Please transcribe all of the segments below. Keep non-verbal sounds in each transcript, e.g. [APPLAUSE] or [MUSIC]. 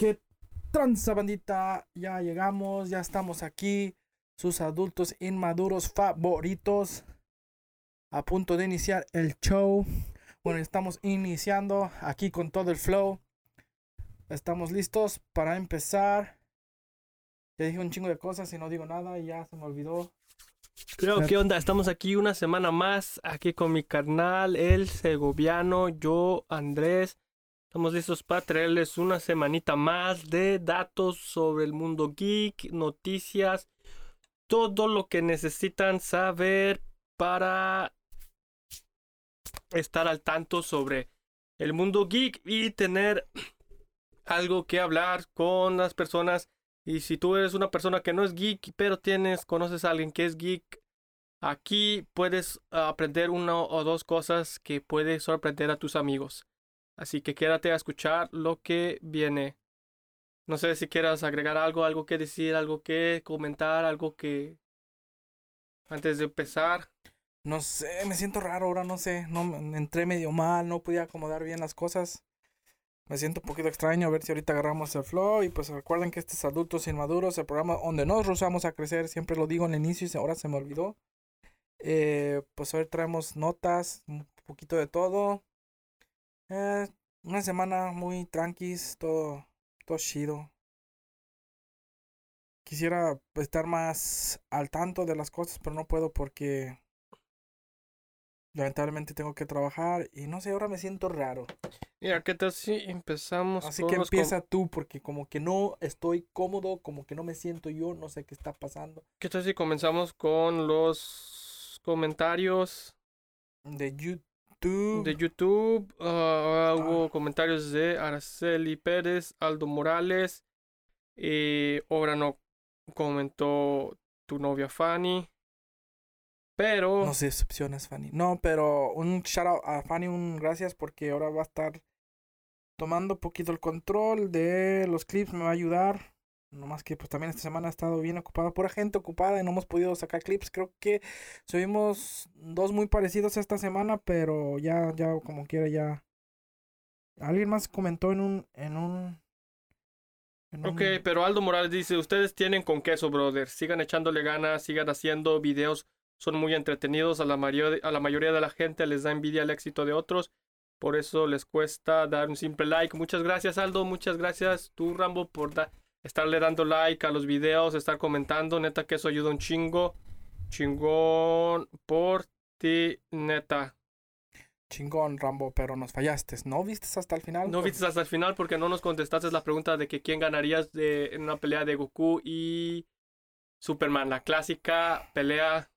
¿Qué tranza bandita? Ya llegamos, ya estamos aquí. Sus adultos inmaduros favoritos. A punto de iniciar el show. Bueno, estamos iniciando aquí con todo el flow. Estamos listos para empezar. Ya dije un chingo de cosas y no digo nada y ya se me olvidó. Creo, ¿qué onda? Estamos aquí una semana más, aquí con mi carnal, el segoviano, yo, Andrés. Estamos listos para traerles una semanita más de datos sobre el mundo geek, noticias, todo lo que necesitan saber para estar al tanto sobre el mundo geek y tener algo que hablar con las personas y si tú eres una persona que no es geek, pero tienes, conoces a alguien que es geek, aquí puedes aprender una o dos cosas que puede sorprender a tus amigos. Así que quédate a escuchar lo que viene. No sé si quieras agregar algo, algo que decir, algo que comentar, algo que... Antes de empezar. No sé, me siento raro ahora, no sé. No, entré medio mal, no podía acomodar bien las cosas me siento un poquito extraño a ver si ahorita agarramos el flow. Y pues recuerden que este es Adultos Inmaduros, el programa donde nos rozamos a crecer. Siempre lo digo en el inicio y ahora se me olvidó. Eh, pues hoy traemos notas, un poquito de todo. Eh, una semana muy tranquis, todo, todo chido. Quisiera estar más al tanto de las cosas, pero no puedo porque lamentablemente tengo que trabajar y no sé, ahora me siento raro. Mira, ¿qué tal si empezamos? Así que empieza tú, porque como que no estoy cómodo, como que no me siento yo, no sé qué está pasando. ¿Qué tal si comenzamos con los comentarios? De YouTube. De YouTube. Ah, hubo ah. comentarios de Araceli Pérez, Aldo Morales. Y ahora no comentó tu novia Fanny. Pero. No sé, decepciones, Fanny. No, pero un shout out a Fanny, un gracias porque ahora va a estar tomando un poquito el control de los clips, me va a ayudar. No más que pues también esta semana ha estado bien ocupada, pura gente ocupada y no hemos podido sacar clips. Creo que subimos dos muy parecidos esta semana, pero ya, ya como quiera ya. Alguien más comentó en un, en un ok, pero Aldo Morales dice, ustedes tienen con queso, brother. Sigan echándole ganas, sigan haciendo videos son muy entretenidos, a la, mayoría, a la mayoría de la gente les da envidia el éxito de otros, por eso les cuesta dar un simple like. Muchas gracias Aldo, muchas gracias tú Rambo por estarle dando like a los videos, estar comentando, neta que eso ayuda un chingo. Chingón por ti, neta. Chingón, Rambo, pero nos fallaste. ¿No viste hasta el final? No viste hasta el final porque no nos contestaste la pregunta de que quién ganarías de, en una pelea de Goku y Superman. La clásica pelea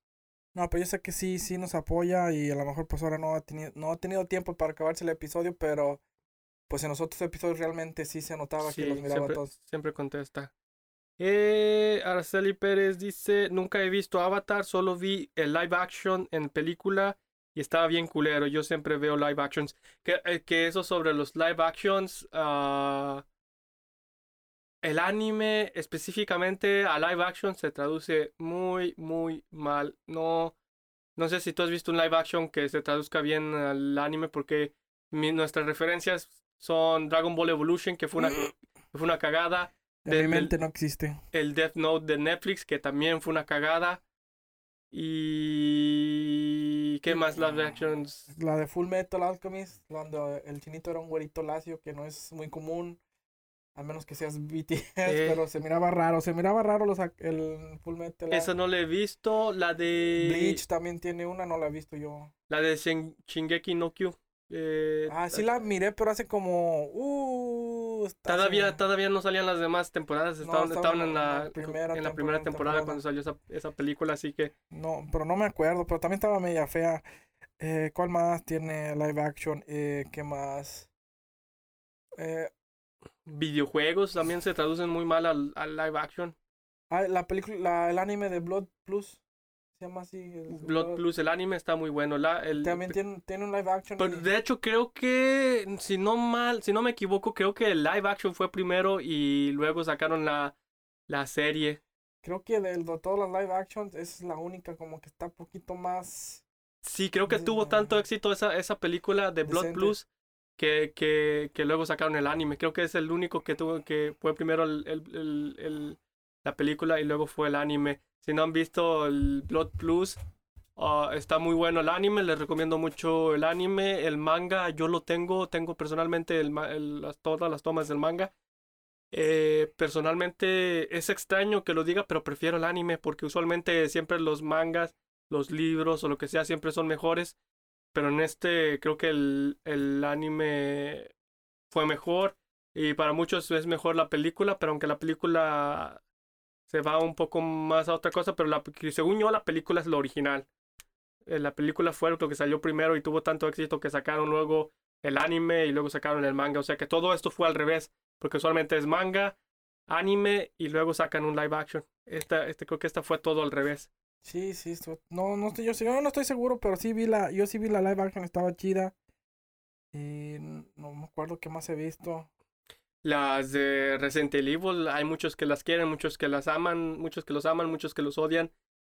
no, pero yo sé que sí, sí nos apoya y a lo mejor pues ahora no ha tenido, no ha tenido tiempo para acabarse el episodio, pero pues en los otros episodios realmente sí se notaba que los miraba siempre, todos. Siempre contesta. Eh, Araceli Pérez dice, nunca he visto Avatar, solo vi el live action en película y estaba bien culero. Yo siempre veo live actions. Que, eh, que eso sobre los live actions, uh, el anime específicamente a live action se traduce muy, muy mal. No, no sé si tú has visto un live action que se traduzca bien al anime porque nuestras referencias son Dragon Ball Evolution, que fue una, fue una cagada. [GASPS] De, mente no existe. El Death Note de Netflix, que también fue una cagada. Y... ¿Qué más live actions? La de Full Metal Alchemist, donde el chinito era un güerito lacio, que no es muy común. A menos que seas BTS, eh. pero se miraba raro. Se miraba raro los, el Full Metal. Esa no la he visto. La de. Bleach también tiene una, no la he visto yo. La de Shingeki no Kyu. Eh, ah, sí la miré, pero hace como. Uh, todavía, todavía no salían las demás temporadas. Estaban, estaban en, la, primera, en la primera temporada, cuando salió esa, esa, película, así que. No, pero no me acuerdo. Pero también estaba media fea. Eh, ¿Cuál más tiene live action? Eh, ¿Qué más? Eh, videojuegos también se traducen muy mal al, live action. Ah, la película, el anime de Blood Plus. Se llama así. Blood, Plus, el anime está muy bueno. La, el, también tiene, tiene, un live action. Pero de hecho creo que, si no mal, si no me equivoco, creo que el live action fue primero y luego sacaron la, la serie. Creo que de, de todas las live actions es la única como que está un poquito más... Sí, creo que tuvo tanto éxito esa, esa película de Blood Plus que, que, que luego sacaron el anime. Creo que es el único que tuvo que fue primero el, el- el- la película y luego fue el anime. Si no han visto el Blood Plus, ah, está muy bueno el anime. Les recomiendo mucho el anime. El manga, yo lo tengo. Tengo personalmente el, todas las tomas del manga. Eh, personalmente es extraño que lo diga, pero prefiero el anime porque usualmente siempre los mangas, los libros o lo que sea siempre son mejores. Pero en este creo que el, el anime fue mejor y para muchos es mejor la película, pero aunque la película se va un poco más a otra cosa, pero la, según yo la película es lo original. Eh, La película fue lo que salió primero y tuvo tanto éxito que sacaron luego el anime y luego sacaron el manga. O sea que todo esto fue al revés, porque usualmente es manga, anime y luego sacan un live action. Esta, este, creo que esta fue todo al revés. Sí, sí, no, no estoy, yo, yo no estoy seguro, pero sí vi la, yo sí vi la live action, estaba chida. Y n- no me acuerdo qué más he visto. Las de Resident Evil, hay muchos que las quieren, muchos que las aman, muchos que los aman, muchos que los odian.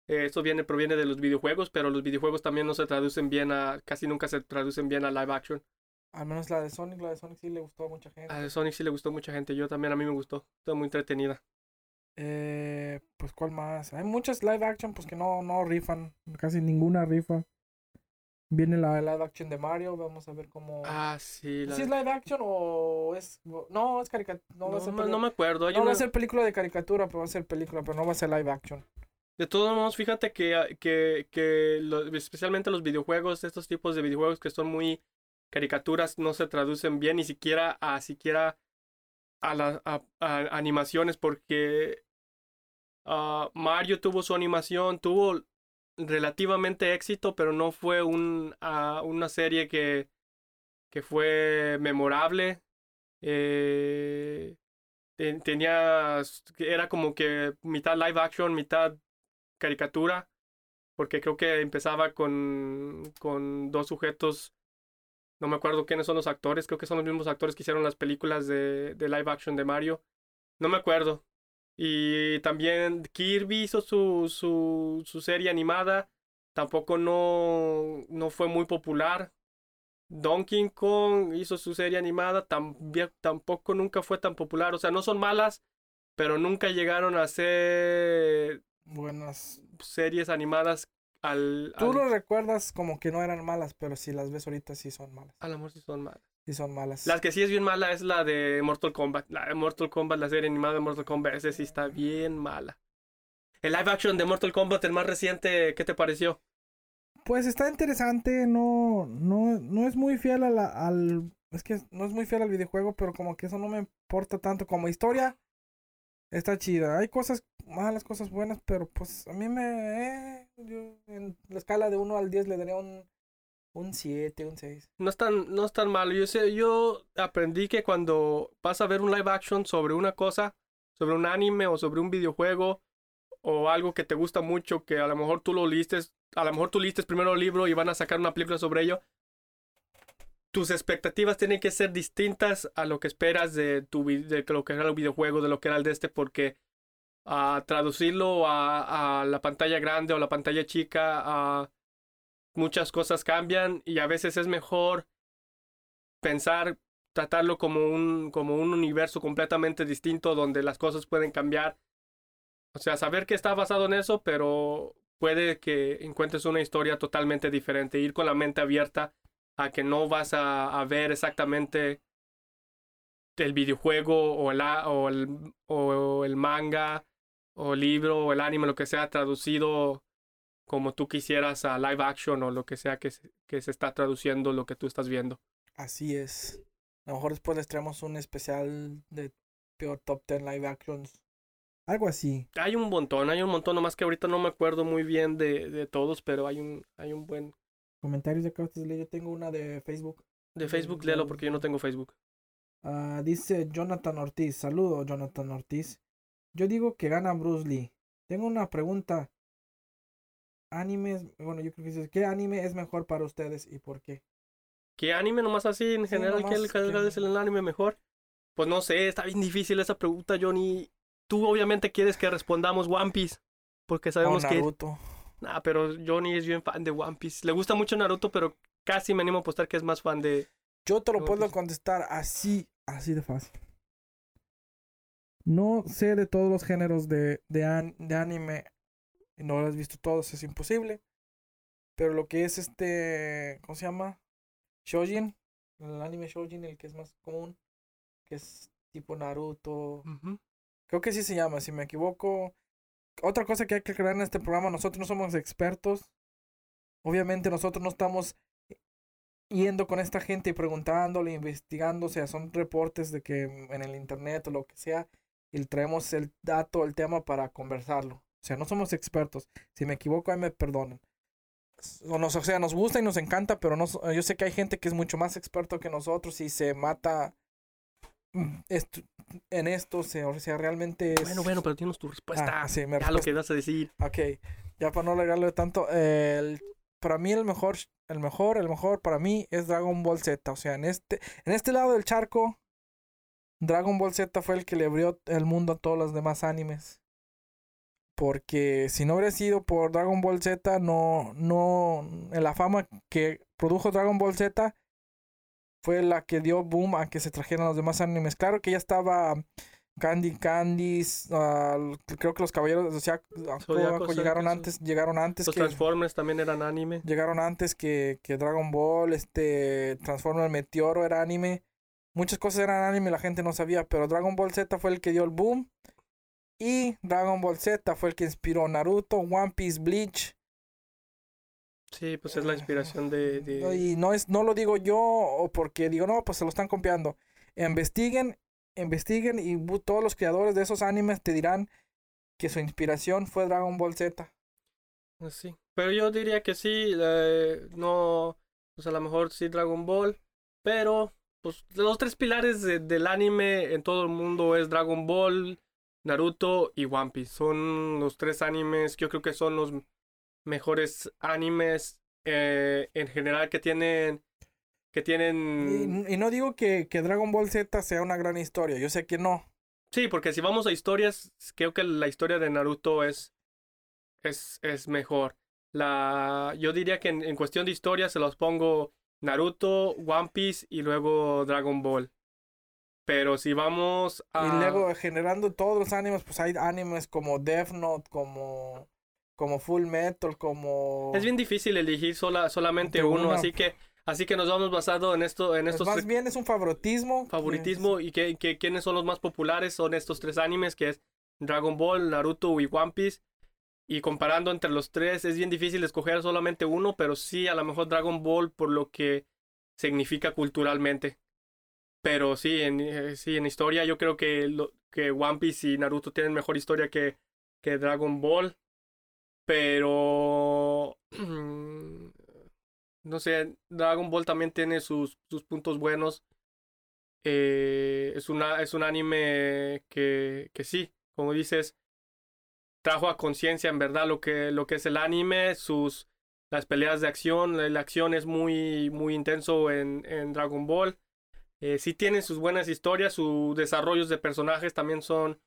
Eh, esto viene, proviene de los videojuegos, pero los videojuegos también no se traducen bien a, casi nunca se traducen bien a live action. Al menos la de Sonic, la de Sonic sí le gustó a mucha gente. A de Sonic sí le gustó a mucha gente, yo también a mí me gustó, está muy entretenida. Eh, pues cuál más. Hay muchas live action pues que no, no rifan, casi ninguna rifa. Viene la live action de Mario, vamos a ver cómo. Ah, sí, la- ¿Sí es live action o es no es caricatura? No, no, va a ser me- peli- no me acuerdo. hay no va a ser película de caricatura, pero va a ser película, pero no va a ser live action. De todos modos, fíjate que, ah, que, que lo- especialmente los videojuegos, estos tipos de videojuegos que son muy caricaturas, no se traducen bien ni siquiera a siquiera a las a- a animaciones porque ah, Mario tuvo su animación, tuvo relativamente éxito, pero no fue un, ah, una serie que, que fue memorable. Eh, ten- tenía, era como que mitad live action, mitad caricatura, porque creo que empezaba con, con dos sujetos, no me acuerdo quiénes son los actores, creo que son los mismos actores que hicieron las películas de, de live action de Mario, no me acuerdo. Y también Kirby hizo su, su, su serie animada, tampoco no, no fue muy popular. Donkey Kong hizo su serie animada, también, tampoco nunca fue tan popular, o sea, no son malas, pero nunca llegaron a ser Buenas. series animadas al, Tú al, lo recuerdas como que no eran malas, pero si las ves ahorita sí son malas. al amor sí son malas. Sí son malas. Las que sí es bien mala es la de Mortal Kombat. La de Mortal Kombat, la serie animada de Mortal Kombat, esa sí está bien mala. El live action de Mortal Kombat, el más reciente, ¿qué te pareció? Pues está interesante, no, no, no es muy fiel a la- al, es que no es muy fiel al videojuego, pero como que eso no me importa tanto como historia. Está chida. Hay cosas malas, cosas buenas, pero pues a mí me, eh, yo en la escala de 1 al 10 le daría un, un 7, un 6. No es tan, no es tan malo. Yo sé, yo aprendí que cuando vas a ver un live action sobre una cosa, sobre un anime o sobre un videojuego o algo que te gusta mucho, que a lo mejor tú lo listes, a lo mejor tú listes primero el libro y van a sacar una película sobre ello. Tus expectativas tienen que ser distintas a lo que esperas de tu de lo que era el videojuego, de lo que era el de este, porque traducirlo a, a la pantalla grande o la pantalla chica, a muchas cosas cambian y a veces es mejor pensar, tratarlo como un, como un universo completamente distinto donde las cosas pueden cambiar. O sea, saber que está basado en eso, pero puede que encuentres una historia totalmente diferente, ir con la mente abierta a que no vas a, ver exactamente el videojuego o el, o, el, o el manga o el libro o el anime, lo que sea, traducido como tú quisieras a live action o lo que sea que se, que se está traduciendo lo que tú estás viendo. Así es. A lo mejor después les traemos un especial de peor top 10 live actions. Algo así. Hay un montón, hay un montón, nomás que ahorita no me acuerdo muy bien de, de todos, pero hay un, hay un buen... Comentarios de leen. yo tengo una de Facebook. De Facebook, léelo porque yo no tengo Facebook. Ah, dice Jonathan Ortiz. Saludo, Jonathan Ortiz. Yo digo que gana Bruce Lee. Tengo una pregunta. Animes, bueno, yo creo que dice, ¿qué anime es mejor para ustedes y por qué? ¿Qué anime nomás así en Sí, general? ¿Qué es el anime mejor? Pues no sé, está bien difícil esa pregunta, Johnny. Tú obviamente quieres que respondamos One Piece, porque O sabemos que... Naruto. Nah, pero Johnny es bien fan de One Piece. Le gusta mucho Naruto, pero casi me animo a apostar que es más fan de, Yo te lo puedo contestar así, así de fácil. No sé de todos los géneros de, de, an- de anime. No lo has visto todos, es imposible. Pero lo que es este, ¿cómo se llama? Shojin. El anime Shojin, el que es más común. Que es tipo Naruto. Creo que sí se llama, si me equivoco. Otra cosa que hay que aclarar en este programa, nosotros no somos expertos. Obviamente nosotros no estamos yendo con esta gente y preguntándole, investigando, o sea, son reportes de que en el internet o lo que sea, y traemos el dato, el tema para conversarlo. O sea, no somos expertos. Si me equivoco, ahí me perdonen. O, nos, o sea, nos gusta y nos encanta, pero no, yo sé que hay gente que es mucho más experto que nosotros y se mata mm, estu- en esto, o sea, o sea, realmente es... Bueno, bueno, pero tienes tu respuesta. Ah, sí, ya lo que vas a decir. Ok, ya para no alargarlo tanto, el, para mí el mejor, el mejor, el mejor para mí es Dragon Ball Z. O sea, en este, en este lado del charco, Dragon Ball Z fue el que le abrió el mundo a todos los demás animes. Porque si no hubiera sido por Dragon Ball Z, no, no, la fama que produjo Dragon Ball Z fue la que dio boom a que se trajeran los demás animes. Claro que ya estaba Candy Candies, ah, creo que los caballeros de Zodiaco Zodiaco, llegaron antes, llegaron antes Los que Transformers también eran anime. llegaron antes que, que Dragon Ball, este Transformer Meteoro era anime. Muchas cosas eran anime, la gente no sabía, pero Dragon Ball Z fue el que dio el boom. Y Dragon Ball Z fue el que inspiró Naruto, One Piece, Bleach. Sí, pues es la inspiración de... Y no es, no lo digo yo o porque digo, no, pues se lo están copiando. Investiguen, investiguen y todos los creadores de esos animes te dirán que su inspiración fue Dragon Ball Z. Pues Sí, pero yo diría que sí, eh, no, pues a lo mejor sí Dragon Ball, pero pues los tres pilares de- del anime en todo el mundo es Dragon Ball, Naruto y One Piece. Son los tres animes que yo creo que son los mejores animes eh, en general que tienen que tienen Y, y no digo que, que Dragon Ball Z sea una gran historia, yo sé que no. Sí, porque si vamos a historias, creo que la historia de Naruto es, es, es mejor. La, yo diría que en, en cuestión de historia se los pongo Naruto, One Piece y luego Dragon Ball. Pero si vamos a... Y luego generando todos los animes, pues hay animes como Death Note, como, como Full Metal, como... Es bien difícil elegir sola, solamente uno, uno. así que, así que nos vamos basado en esto, en Pues estos más bien es un favoritismo. favoritismo y que, que quiénes son los más populares son estos tres animes que es Dragon Ball, Naruto y One Piece. Y comparando entre los tres es bien difícil escoger solamente uno, pero sí a lo mejor Dragon Ball por lo que significa culturalmente. Pero sí, en, eh, sí, en historia yo creo que, lo, que One Piece y Naruto tienen mejor historia que, que Dragon Ball. Pero... [CLEARS THROAT] No sé, Dragon Ball también tiene sus, sus puntos buenos. Eh, es, una, es un anime que, que sí, como dices, trajo a conciencia en verdad lo que, lo que es el anime, sus las peleas de acción, la, la acción es muy, muy intenso en, en Dragon Ball. Eh, sí tiene sus buenas historias, sus desarrollos de personajes también son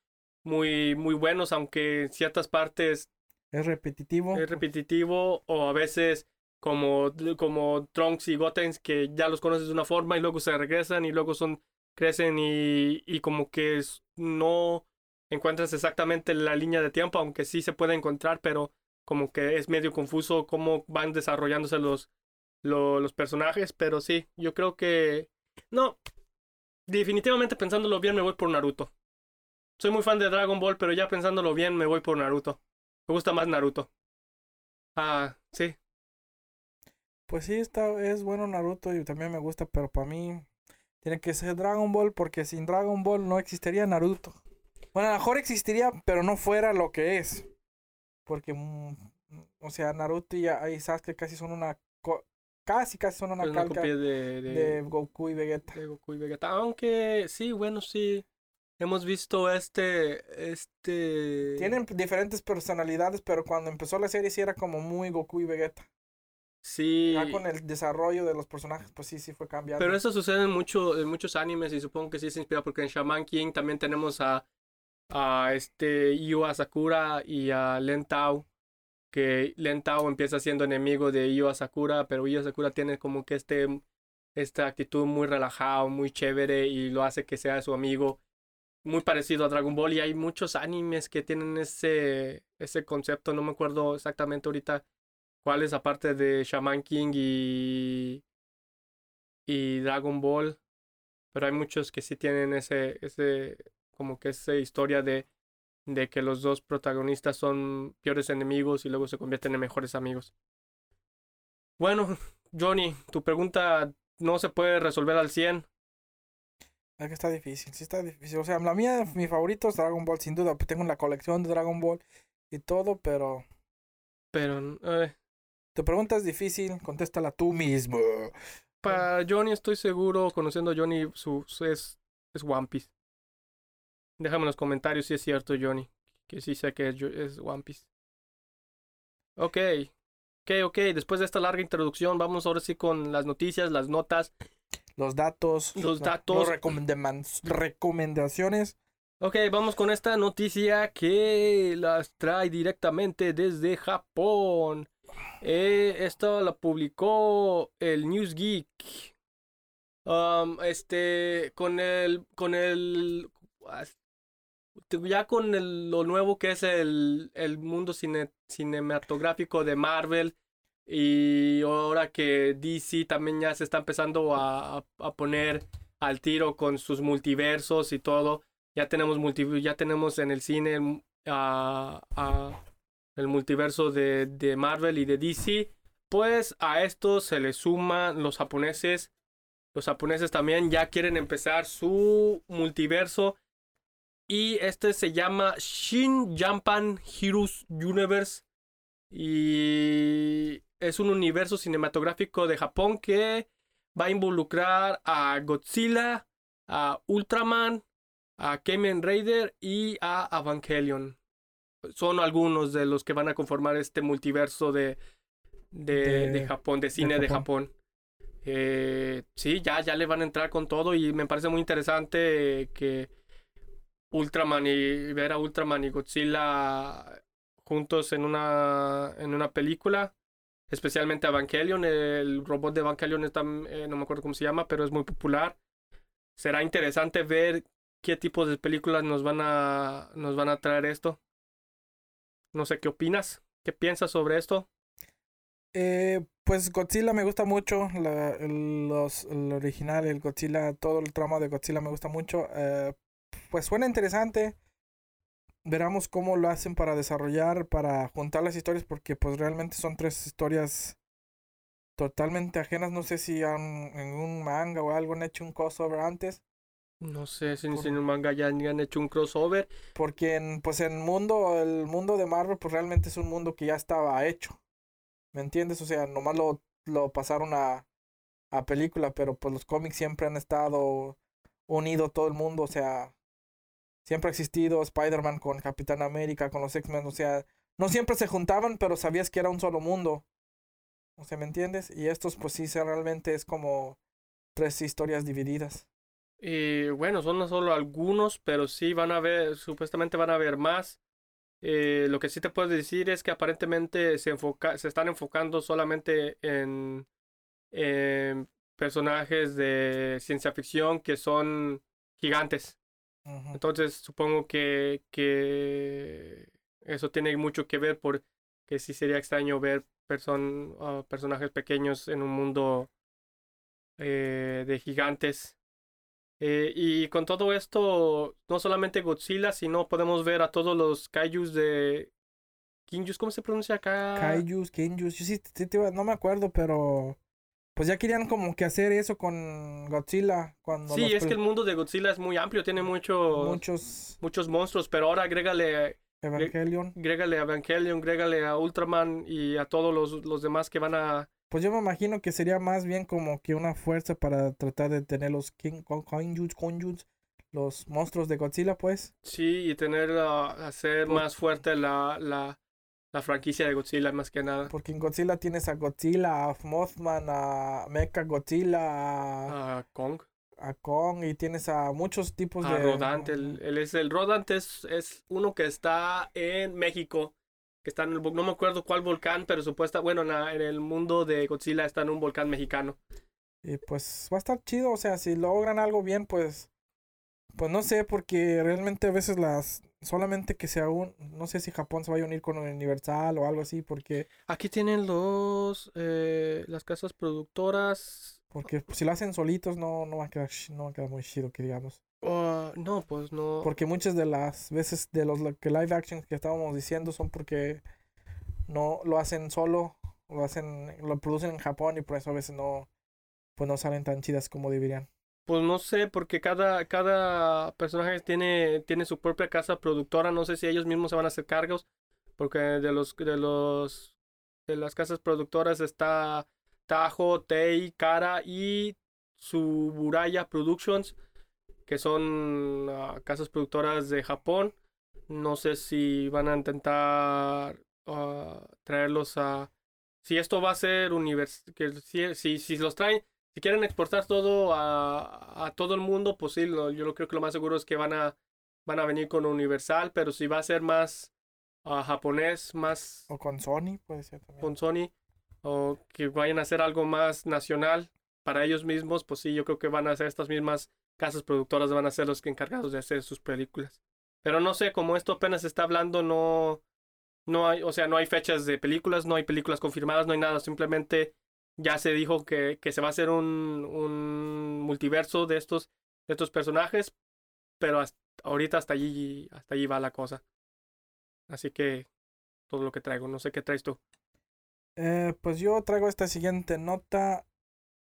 muy, muy buenos, aunque en ciertas partes Es repetitivo. es repetitivo o a veces como, como Trunks y Gotenks que ya los conoces de una forma y luego se regresan y luego son crecen y, y como que es- no encuentras exactamente la línea de tiempo, aunque sí se puede encontrar, pero como que es medio confuso cómo van desarrollándose los, lo- los personajes, pero sí, yo creo que no, definitivamente pensándolo bien me voy por Naruto. Soy muy fan de Dragon Ball, pero ya pensándolo bien me voy por Naruto. Me gusta más Naruto. Ah, sí. Pues sí, está, es bueno Naruto y también me gusta, pero para mí tiene que ser Dragon Ball porque sin Dragon Ball no existiría Naruto. Bueno, a lo mejor existiría, pero no fuera lo que es. Porque, mm, o sea, Naruto y, y Sasuke casi son una... casi, casi son una calca copia de, de, de Goku y Vegeta. de Goku y Vegeta. Aunque sí, bueno, sí. Hemos visto este. Este. Tienen diferentes personalidades, pero cuando empezó la serie sí era como muy Goku y Vegeta. Sí. Ya con el desarrollo de los personajes, pues sí, sí fue cambiando. Pero eso sucede en, mucho, en muchos animes y supongo que sí se inspira porque en Shaman King también tenemos a, a este Yu Asakura y a Len Tao. Que Len Tao empieza siendo enemigo de Yu Asakura, pero Yu Asakura tiene como que este esta actitud muy relajado, muy chévere y lo hace que sea su amigo. Muy parecido a Dragon Ball y hay muchos animes que tienen ese, ese concepto, no me acuerdo exactamente ahorita cuál es aparte de Shaman King y, y Dragon Ball, pero hay muchos que sí tienen ese, ese, como que esa historia de, de que los dos protagonistas son peores enemigos y luego se convierten en mejores amigos. Bueno, [LAUGHS] Johnny, tu pregunta no se puede resolver al 100. Es que está difícil, sí está difícil. O sea, la mía, mi favorito es Dragon Ball, sin duda. Tengo la colección de Dragon Ball y todo, pero. Pero. Eh, Tu pregunta es difícil, contéstala tú mismo. para Johnny estoy seguro, conociendo a Johnny, su, su- es, es One Piece. Déjame en los comentarios si es cierto, Johnny. Que sí sé que es, One Piece. Ok. Ok, ok. Después de esta larga introducción, vamos ahora sí con las noticias, las notas. Los datos. Los datos. Los recomendaciones. Ok, vamos con esta noticia que las trae directamente desde Japón. Eh, esto la publicó el News Geek. Um, este, con el, con el, ya con lo nuevo que es el, el mundo cine- cinematográfico de Marvel y ahora que DC también ya se está empezando a, a- poner al tiro con sus multiversos y todo. Ya tenemos multi- ya tenemos en el cine el, a- a- el multiverso de, de Marvel y de DC. Pues a esto se le suman los japoneses. Los japoneses también ya quieren empezar su multiverso. Y este se llama Shin Japan Heroes Universe. Y es un universo cinematográfico de Japón que va a involucrar a Godzilla, a Ultraman, a Kamen Rider y a Evangelion. Son algunos de los que van a conformar este multiverso de, de, De- de Japón, de cine de Japón. Japón. Eh, sí, ya, ya le van a entrar con todo y me parece muy interesante que Ultraman y ver a Ultraman y Godzilla juntos en una, en una película. Especialmente Evangelion, el robot de Evangelion está, eh, no me acuerdo cómo se llama, pero es muy popular. Será interesante ver qué tipo de películas nos van a, nos van a traer esto. No sé qué opinas, qué piensas sobre esto. Eh, pues Godzilla me gusta mucho, la, los, el original, el Godzilla, todo el trama de Godzilla me gusta mucho. eh, pues suena interesante. Veremos cómo lo hacen para desarrollar, para juntar las historias, porque pues realmente son tres historias totalmente ajenas. No sé si han, en un manga o algo han hecho un crossover antes. No sé si, Por- si en el manga ya han hecho un crossover. Porque en, pues en mundo, el mundo de Marvel, pues realmente es un mundo que ya estaba hecho. ¿Me entiendes? O sea, nomás lo, lo pasaron a, a película, pero pues los cómics siempre han estado unido todo el mundo, o sea, siempre ha existido Spider-Man con Capitán América, con los X-Men, o sea, no siempre se juntaban, pero sabías que era un solo mundo. O sea, ¿me entiendes? Y estos pues sí, realmente es como tres historias divididas. Y bueno, son solo algunos, pero sí van a haber, supuestamente van a haber más. Eh, lo que sí te puedo decir es que aparentemente se enfoca, se están enfocando solamente en, en personajes de ciencia ficción que son gigantes. Entonces supongo que, que eso tiene mucho que ver porque sí sería extraño ver person, ah, personajes pequeños en un mundo eh, de gigantes. Eh, y con todo esto, no solamente Godzilla, sino podemos ver a todos los kaijus de... Kinjus, ¿cómo se pronuncia acá? Kaijus, Kenjus, yo sí, sí te no me acuerdo, pero pues ya querían como que hacer eso con Godzilla cuando Sí, es que el mundo de Godzilla es muy amplio, tiene muchos, muchos muchos monstruos, pero ahora agrégale Evangelion, a Evangelion, grégale a Ultraman y a todos los, los demás que van a... pues yo me imagino que sería más bien como que una fuerza para tratar de tener los King, Kon- Kaijus, Konjus, los monstruos de Godzilla, pues. Sí, y tener, a hacer Por- más fuerte la, la, la franquicia de Godzilla más que nada. Porque en Godzilla tienes a Godzilla, a Mothman, a Mecha Godzilla, a, A Kong, a Kong y tienes a muchos tipos a de Rodant. El, él es, el Rodant es, es uno que está en México, que está en el... No me acuerdo cuál volcán, pero supuesta... Bueno, en, la- en el mundo de Godzilla está en un volcán mexicano. Y pues va a estar chido, o sea, si logran algo bien, pues pues no sé, porque realmente a veces las solamente que sea un no sé si Japón se va a unir con Universal o algo así, porque Aquí tienen los eh, las casas productoras. porque pues, si lo hacen solitos no no va a quedar no va a quedar muy chido que digamos. Ah, no, pues no. Porque muchas de las veces de los que live action que estábamos diciendo son porque no lo hacen solo, lo hacen, lo producen en Japón y por eso a veces no, pues no salen tan chidas como deberían. Pues no sé, porque cada, cada personaje tiene, tiene su propia casa productora. No sé si ellos mismos se van a hacer cargos. Porque de los, de los, de las casas productoras está Tajo, Tei, Kara y Suburaya Productions, que son ah, casas productoras de Japón. No sé si van a intentar ah, traerlos a... Si esto va a ser univers... que si, si, si los traen, si quieren exportar todo a, a todo el mundo, pues sí, lo- yo lo creo que lo más seguro es que van a, van a venir con Universal, pero si va a ser más ah, japonés, más O con Sony puede ser también. con Sony, o que vayan a hacer algo más nacional para ellos mismos, pues sí, yo creo que van a ser estas mismas casas productoras, van a ser los que encargados de hacer sus películas. Pero no sé, como esto apenas se está hablando, no, no hay, o sea, no hay fechas de películas, no hay películas confirmadas, no hay nada, simplemente ya se dijo que, que se va a hacer un, un multiverso de estos, de estos personajes, pero hasta, ahorita hasta allí, hasta allí va la cosa. Así que todo lo que traigo, no sé qué traes tú. Eh, pues yo traigo esta siguiente nota.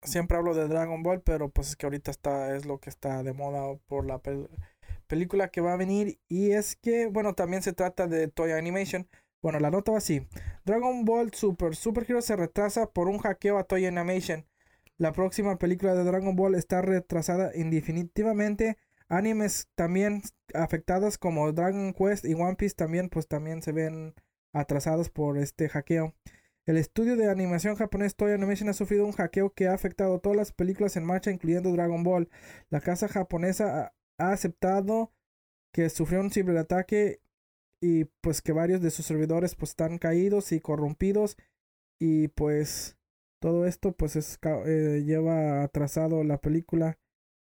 Siempre hablo de Dragon Ball, pero pues es que ahorita está, es lo que está de moda por la pel- película que va a venir. Y es que, bueno, también se trata de Toy Animation. Bueno, la nota va así. Dragon Ball Super Super Hero se retrasa por un hackeo a Toy Animation. La próxima película de Dragon Ball está retrasada indefinitivamente. Animes también afectadas como Dragon Quest y One Piece también pues también se ven atrasados por este hackeo. El estudio de animación japonés Toei Animation ha sufrido un hackeo que ha afectado todas las películas en marcha, incluyendo Dragon Ball. La casa japonesa ha aceptado que sufrió un ciberataque y pues que varios de sus servidores pues están caídos y corrompidos y pues todo esto pues es, eh, lleva atrasado la película.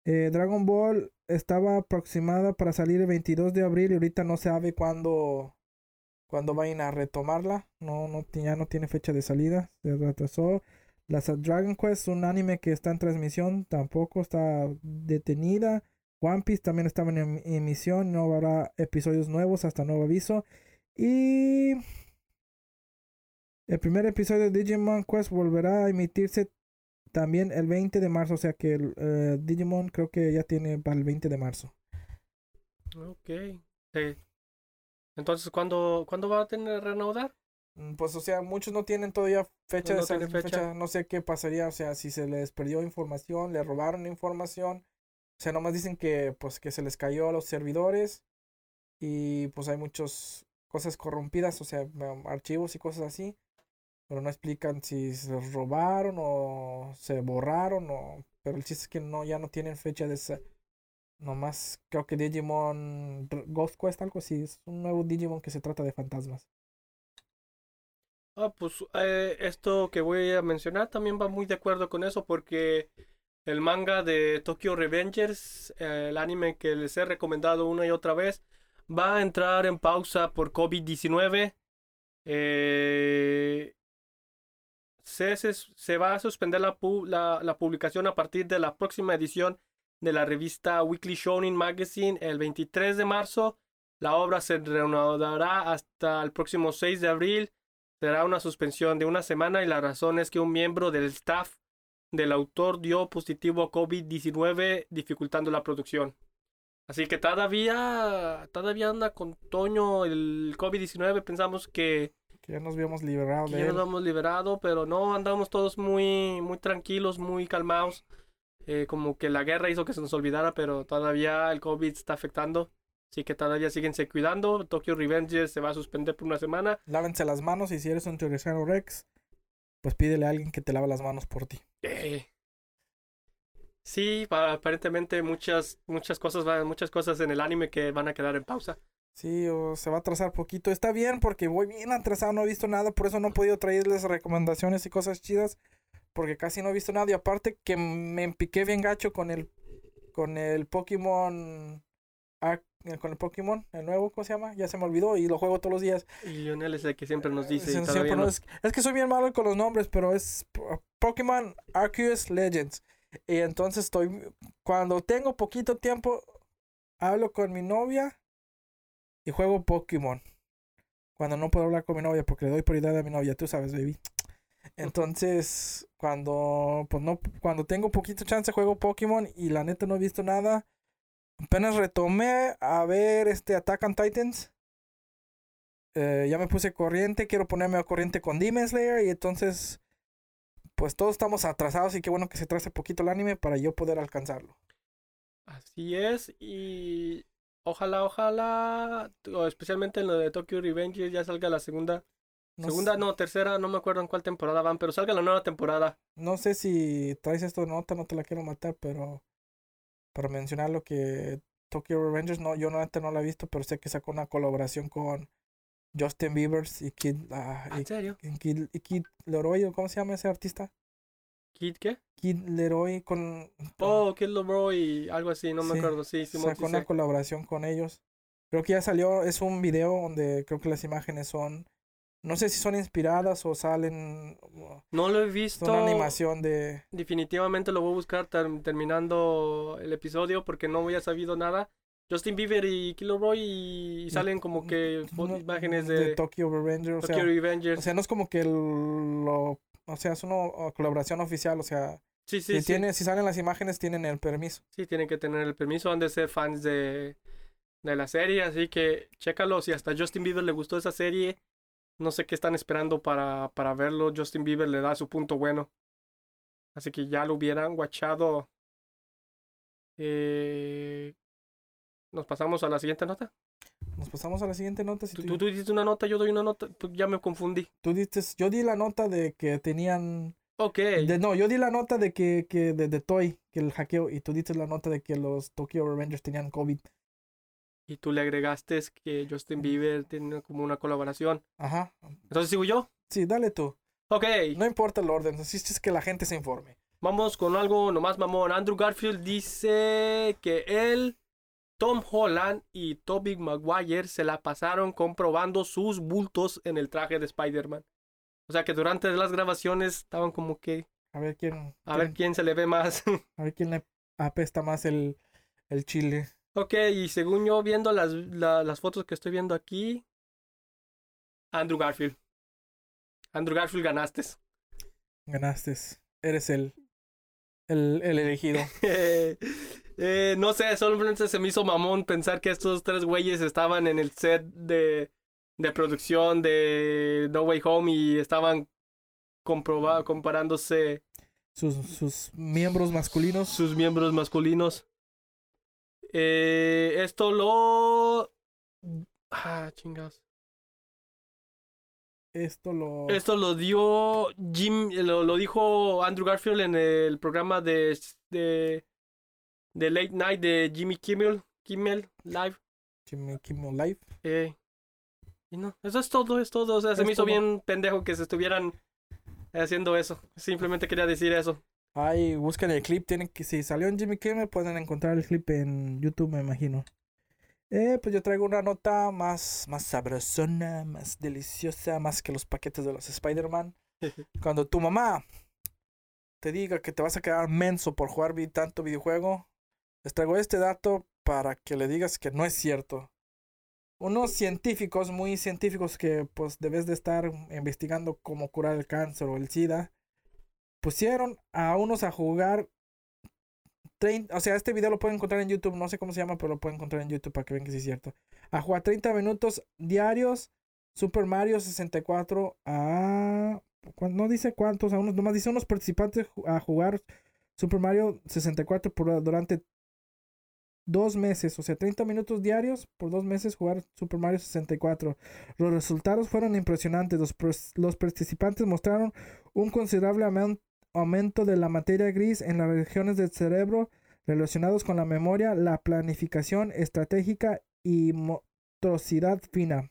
Eh, Dragon Ball estaba aproximada para salir el 22 de abril y ahorita no se sabe cuándo cuando vayan a retomarla. No, no, ya no tiene fecha de salida. Se retrasó. La sa- Dragon Quest, un anime que está en transmisión, tampoco está detenida. One Piece también estaba en em- emisión. No habrá episodios nuevos hasta nuevo aviso. Y el primer episodio de Digimon Quest volverá a emitirse también el 20 de marzo. O sea que el, eh, Digimon creo que ya tiene para el 20 de marzo. Ok. Sí. Entonces, ¿cuándo, ¿cuándo va a tener reanudar? Mm, Pues, o sea, muchos no tienen todavía fecha No de tienen sal- fecha. No sé qué pasaría, o sea, si se les perdió información, le robaron información. O sea, nomás dicen que, pues, que se les cayó a los servidores. Y, pues, hay muchas cosas corrompidas, o sea, archivos y cosas así. Pero no explican si se robaron o se borraron o... Pero el chiste es que no, ya no tienen fecha de esa... Nomás creo que Digimon Ghost Quest, algo así. Es un nuevo Digimon que se trata de fantasmas. Ah, pues eh, esto que voy a mencionar también va muy de acuerdo con eso porque el manga de Tokyo Revengers, el anime que les he recomendado una y otra vez, va a entrar en pausa por COVID-19. Eh, se, va a suspender la, la publicación a partir de la próxima edición de la revista Weekly Shonen Magazine el 23 de marzo. La obra se reanudará hasta el próximo 6 de abril será una suspensión de una semana y la razón es que un miembro del staff del autor dio positivo a COVID-19 dificultando la producción. Así que todavía, todavía anda con Toño el COVID-19. Pensamos que, Que ya nos habíamos liberado de ya él. nos hemos liberado, pero no, andamos todos muy, muy tranquilos, muy calmados. Eh, como que la guerra hizo que se nos olvidara, pero todavía el COVID está afectando. Así que todavía síguense cuidando. Tokyo Revengers se va a suspender por una semana. Lávense las manos y si eres un Tyrannosaurus Rex, pues pídele a alguien que te lave las manos por ti. Eh, Sí, pa- aparentemente muchas, muchas cosas van, muchas cosas en el anime que van a quedar en pausa. Sí, o se va a atrasar poquito. Está bien porque voy bien atrasado, no he visto nada, por eso no he podido traerles recomendaciones y cosas chidas. porque casi no he visto nada. Y aparte que me empiqué bien gacho con el con el Pokémon Ar- eh, con el Pokémon, el nuevo, ¿cómo se llama? Ya se me olvidó y lo juego todos los días. Y Lionel es el que siempre nos dice. Siempre no es, es que soy bien malo con los nombres, pero es Pokémon Arceus Legends. Y entonces estoy, cuando tengo poquito tiempo, hablo con mi novia y juego Pokémon. Cuando no puedo hablar con mi novia porque le doy prioridad a mi novia, tú sabes, baby. Entonces, cuando pues no cuando tengo poquito chance juego Pokémon y la neta no he visto nada. Apenas retomé a ver este Attack on Titans. Eh, ya me puse corriente, quiero ponerme a corriente con Demon Slayer y entonces pues todos estamos atrasados y qué bueno que se trace poquito el anime para yo poder alcanzarlo. Así es. Y ojalá, ojalá, especialmente en lo de Tokyo Revengers, ya salga la segunda. No segunda, sé- no, tercera, no me acuerdo en cuál temporada van, pero salga la nueva temporada. No sé si traes esto de nota, no te la quiero matar, pero para mencionar lo que Tokyo Revengers, no, yo no, neta no la he visto, pero sé que sacó una colaboración con Justin Bieber y Kid, ah, ¿En serio? y, y Kid, y Kid Leroy, ¿o ¿cómo se llama ese artista? ¿Kid qué? Kid Leroy con... Oh, Kid Leroy, algo así, no me Sí, acuerdo. Sí, Simón, sacó sí una colaboración con ellos. Creo que ya salió, es un video donde creo que las imágenes son, no sé si son inspiradas o salen, No lo he visto. una animación de... Definitivamente lo voy a buscar ter- terminando el episodio porque no había sabido nada. Justin Bieber y Kid Leroy y, y salen como que no- imágenes de, Tokyo Revengers, o sea, Tokyo Revengers. O sea, no es como que el- lo. O sea, es una colaboración oficial. O sea, sí, sí, si, sí. tiene, si salen las imágenes, tienen el permiso. Sí, tienen que tener el permiso, han de ser fans de, de la serie, así que chécalo. Si hasta Justin Bieber le gustó esa serie, no sé qué están esperando para, para verlo. Justin Bieber le da su punto bueno. Así que ya lo hubieran guachado. Eh, Nos pasamos a la siguiente nota. Nos pasamos a la siguiente nota. Si Tú, tú, tú, una nota, yo doy una nota. pues ya me confundí. tú dices- yo di la nota de que tenían. Ok. de- no, yo di la nota de que, que de, de Toy, que el hackeo. Y tú dices la nota de que los Tokyo Revengers tenían COVID. Y tú le agregaste que Justin Bieber tiene como una colaboración. Ajá. Entonces sigo yo. Sí, dale tú. Ok. No importa el orden. Así es que la gente se informe. Vamos con algo nomás mamón. Andrew Garfield dice que él, Tom Holland y Tobey Maguire se la pasaron comprobando sus bultos en el traje de Spider-Man. O sea que durante las grabaciones estaban como que A ver quién. a ver quién- quién se le ve más. [LAUGHS] a ver quién le apesta más el, el chile. Ok, y según yo viendo las, la- las fotos que estoy viendo aquí, Andrew Garfield. Andrew Garfield ganaste. Ganaste. Eres el. El, el elegido. [LAUGHS] Eh, no sé, solamente se me hizo mamón pensar que estos tres güeyes estaban en el set de, de producción de No Way Home y estaban comparándose sus, sus miembros masculinos. sus miembros masculinos. Eh, esto lo... Ah, chingados. Esto lo. Esto lo dio Jim, lo, lo dijo Andrew Garfield en el programa de, de, de Late Night de Jimmy Kimmel, Kimmel Live. Jimmy Kimmel Live. Eh, y no, eso es todo, es todo. O sea, se me hizo todo. bien pendejo que se estuvieran haciendo eso. Simplemente quería decir eso. Ay, buscan el clip. Tienen que, si salió en Jimmy Kimmel, pueden encontrar el clip en YouTube, me imagino. Eh, pues yo traigo una nota más, más sabrosona, más deliciosa, más que los paquetes de los Spider-Man. [LAUGHS] Cuando tu mamá te diga que te vas a quedar menso por jugar tanto videojuego, les traigo este dato para que le digas que no es cierto. Unos científicos, muy científicos que pues debes de estar investigando cómo curar el cáncer o el SIDA, pusieron a unos a jugar 30, o sea, este video lo pueden encontrar en YouTube, no sé cómo se llama, pero lo pueden encontrar en YouTube para que vean que sí es cierto. A jugar 30 minutos diarios Super Mario 64 a no dice cuántos, a unos nomás dice unos participantes a jugar Super Mario 64 por, durante dos meses, o sea, 30 minutos diarios por dos meses jugar Super Mario 64. Los resultados fueron impresionantes. Los, los participantes mostraron un considerable aumento de la materia gris en las regiones del cerebro relacionados con la memoria, la planificación estratégica y motricidad fina.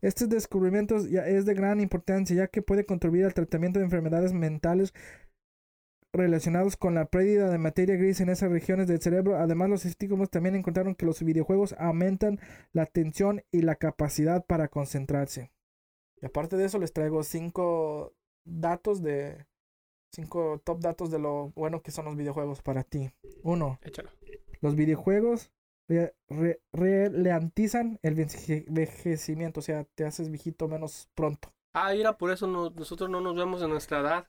Este descubrimiento ya es de gran importancia ya que puede contribuir al tratamiento de enfermedades mentales relacionados con la pérdida de materia gris en esas regiones del cerebro. Además, los científicos también encontraron que los videojuegos aumentan la atención y la capacidad para concentrarse. Y aparte de eso, les traigo cinco datos de. Cinco top datos de lo bueno que son los videojuegos para ti. Uno, Échalo. los videojuegos re- re- ralentizan el enveje- envejecimiento, o sea, te haces viejito menos pronto. Ah, mira, por eso no- nosotros no nos vemos en nuestra edad.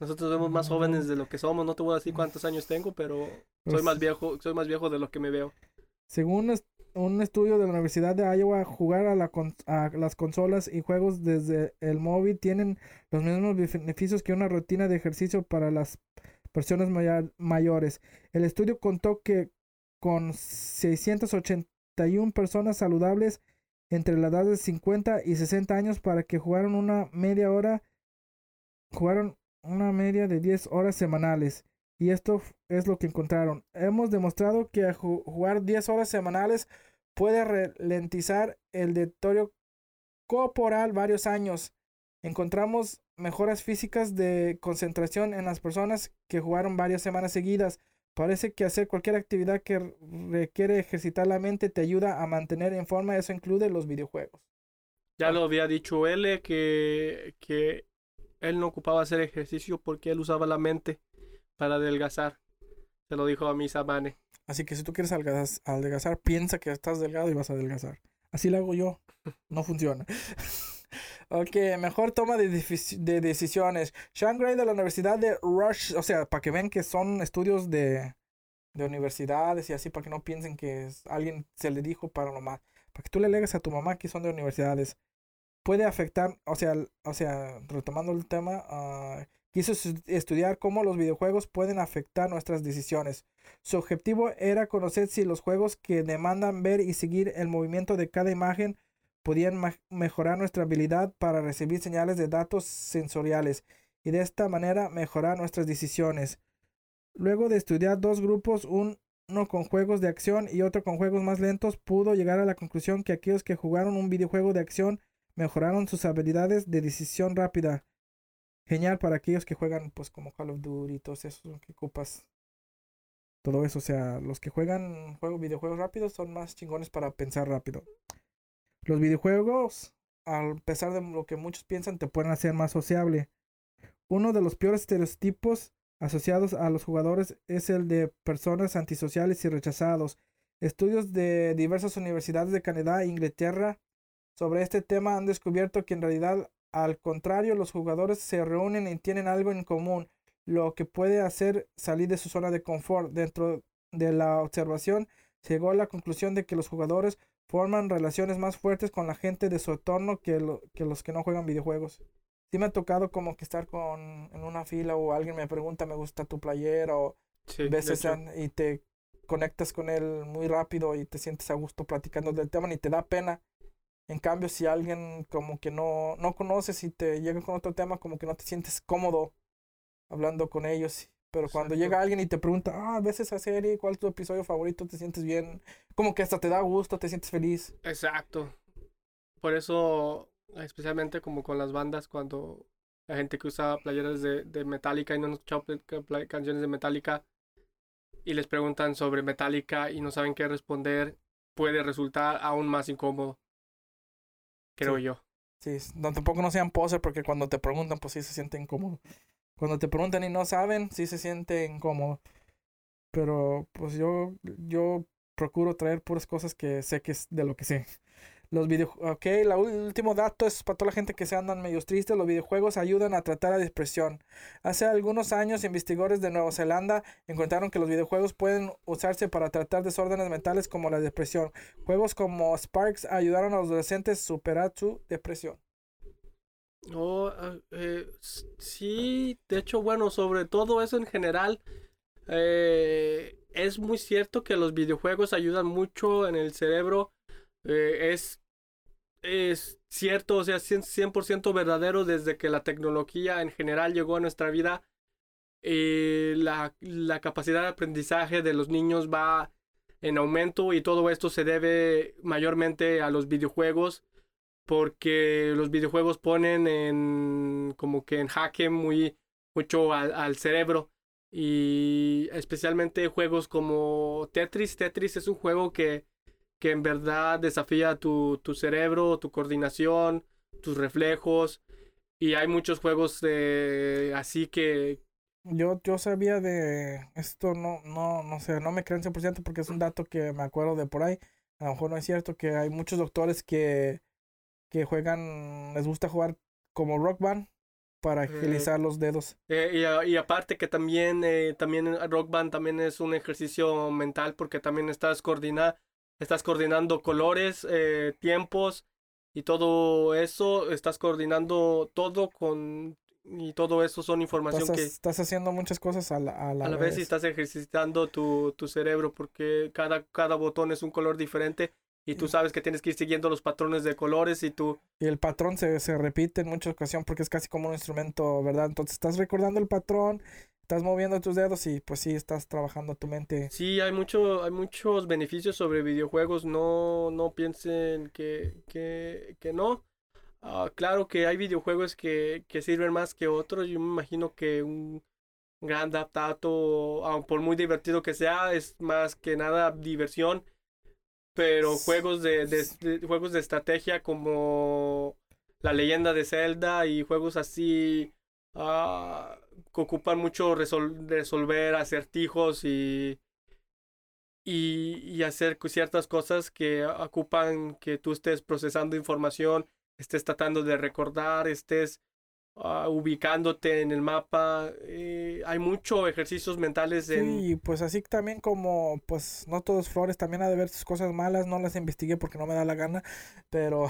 Nosotros vemos más jóvenes de lo que somos. No te voy a decir cuántos años tengo, pero soy más viejo, soy más viejo de lo que me veo. Según un estudio de la Universidad de Iowa, jugar a, la con- a las consolas y juegos desde el móvil tienen los mismos beneficios que una rutina de ejercicio para las personas maya- mayores. El estudio contó que con 681 personas saludables entre la edad de 50 y 60 años para que jugaron una media hora, jugaron una media de 10 horas semanales. Y esto es lo que encontraron. Hemos demostrado que jugar 10 horas semanales puede ralentizar el deterioro corporal varios años. Encontramos mejoras físicas de concentración en las personas que jugaron varias semanas seguidas. Parece que hacer cualquier actividad que requiere ejercitar la mente te ayuda a mantener en forma. Eso incluye los videojuegos. Ya lo había dicho él que, que él no ocupaba hacer ejercicio porque él usaba la mente para adelgazar. Se lo dijo a mi Samane. Así que si tú quieres adelgaz- adelgazar, piensa que estás delgado y vas a adelgazar. Así lo hago yo. [LAUGHS] No funciona. [LAUGHS] ok, mejor toma de, de decisiones. Sean Gray de la Universidad de Rush, o sea, para que vean que son estudios de, de universidades y así, para que no piensen que es- alguien se le dijo para nomás. Para que tú le legues a tu mamá que son de universidades. Puede afectar, o sea, o sea, retomando el tema, ah, quiso estu- estudiar cómo los videojuegos pueden afectar nuestras decisiones. Su objetivo era conocer si los juegos que demandan ver y seguir el movimiento de cada imagen podían mejorar nuestra habilidad para recibir señales de datos sensoriales y de esta manera mejorar nuestras decisiones. Luego de estudiar dos grupos, un- uno con juegos de acción y otro con juegos más lentos, pudo llegar a la conclusión que aquellos que jugaron un videojuego de acción mejoraron sus habilidades de decisión rápida. Genial para aquellos que juegan pues como Call of Duty y todos esos que ocupas todo eso. O sea, los que juegan juegos, videojuegos rápidos son más chingones para pensar rápido. Los videojuegos, a pesar de lo que muchos piensan, te pueden hacer más sociable. Uno de los peores estereotipos asociados a los jugadores es el de personas antisociales y rechazados. Estudios de diversas universidades de Canadá e Inglaterra sobre este tema han descubierto que en realidad, al contrario, los jugadores se reúnen y tienen algo en común lo que puede hacer salir de su zona de confort. Dentro de la observación, se llegó a la conclusión de que los jugadores forman relaciones más fuertes con la gente de su entorno que, lo- que los que no juegan videojuegos. Sí me ha tocado como que estar con, en una fila o alguien me pregunta, me gusta tu playera o Sí, esa- y te conectas con él muy rápido y te sientes a gusto platicando del tema ni te da pena. En cambio, si alguien como que no, no conoces y te llega con otro tema, como que no te sientes cómodo hablando con ellos. Pero cuando Exacto. llega alguien y te pregunta, ah, ¿ves esa serie? ¿Cuál es tu episodio favorito? Te sientes bien. Como que hasta te da gusto, te sientes feliz. Exacto. Por eso, especialmente como con las bandas, cuando la gente que usa playeras de, de Metallica y no han escuchado canciones de Metallica y les preguntan sobre Metallica y no saben qué responder, puede resultar aún más incómodo. Creo Sí. yo. Sí, no, tampoco no sean poser porque cuando te preguntan, pues sí se siente incómodo. Cuando te preguntan y no saben, sí se siente incómodo. Pero pues yo, yo procuro traer puras cosas que sé que es de lo que sé. Los videojuegos, ok, el último dato es para toda la gente que se andan medio tristes, los videojuegos ayudan a tratar la depresión. Hace algunos años, investigadores de Nueva Zelanda encontraron que los videojuegos pueden usarse para tratar desórdenes mentales como la depresión. Juegos como Sparks ayudaron a los adolescentes a superar su depresión. Oh, eh, sí, de hecho, bueno, sobre todo eso en general, eh, es muy cierto que los videojuegos ayudan mucho en el cerebro. eh, es, es cierto, o sea, 100%, 100% verdadero desde que la tecnología en general llegó a nuestra vida. eh, la, la capacidad de aprendizaje de los niños va en aumento y todo esto se debe mayormente a los videojuegos porque los videojuegos ponen en como que en jaque muy mucho al, al cerebro Y especialmente juegos como Tetris. Tetris es un juego que, que en verdad desafía tu, tu cerebro, tu coordinación, tus reflejos. Y hay muchos juegos de, así que... Yo, yo sabía de esto, no, no, no sé, no me creen 100% porque es un dato que me acuerdo de por ahí. A lo mejor no es cierto que hay muchos doctores que, que juegan, les gusta jugar como rock band para Eh, agilizar los dedos. eh, y, y aparte que también, eh, también Rock Band también es un ejercicio mental porque también estás, coordina, estás coordinando colores, eh, tiempos y todo eso. Estás coordinando todo con... Y todo eso son información Estás, que... estás haciendo muchas cosas a la, a la A la vez vez. y estás ejercitando tu, tu cerebro porque cada, cada botón es un color diferente y tú sabes que tienes que ir siguiendo los patrones de colores y tú... Y el patrón se, se repite en muchas ocasiones porque es casi como un instrumento, ¿verdad? Entonces estás recordando el patrón, estás moviendo tus dedos y pues sí, estás trabajando tu mente. Sí, hay, mucho, hay muchos beneficios sobre videojuegos, no, no piensen que, que, que no. Ah, claro que hay videojuegos que, que sirven más que otros, yo me imagino que un Grand Theft Auto, aun por muy divertido que sea, es más que nada diversión. Pero juegos de, de- de- juegos de estrategia como La Leyenda de Zelda y juegos así ah, que ocupan mucho resol- resolver acertijos y, y, y hacer ciertas cosas que ocupan que tú estés procesando información, estés tratando de recordar, estés ah, ubicándote en el mapa. eh, hay muchos ejercicios mentales en... Sí, pues así también como, pues no todos flores, también ha de ver sus cosas malas, no las investigué porque no me da la gana, pero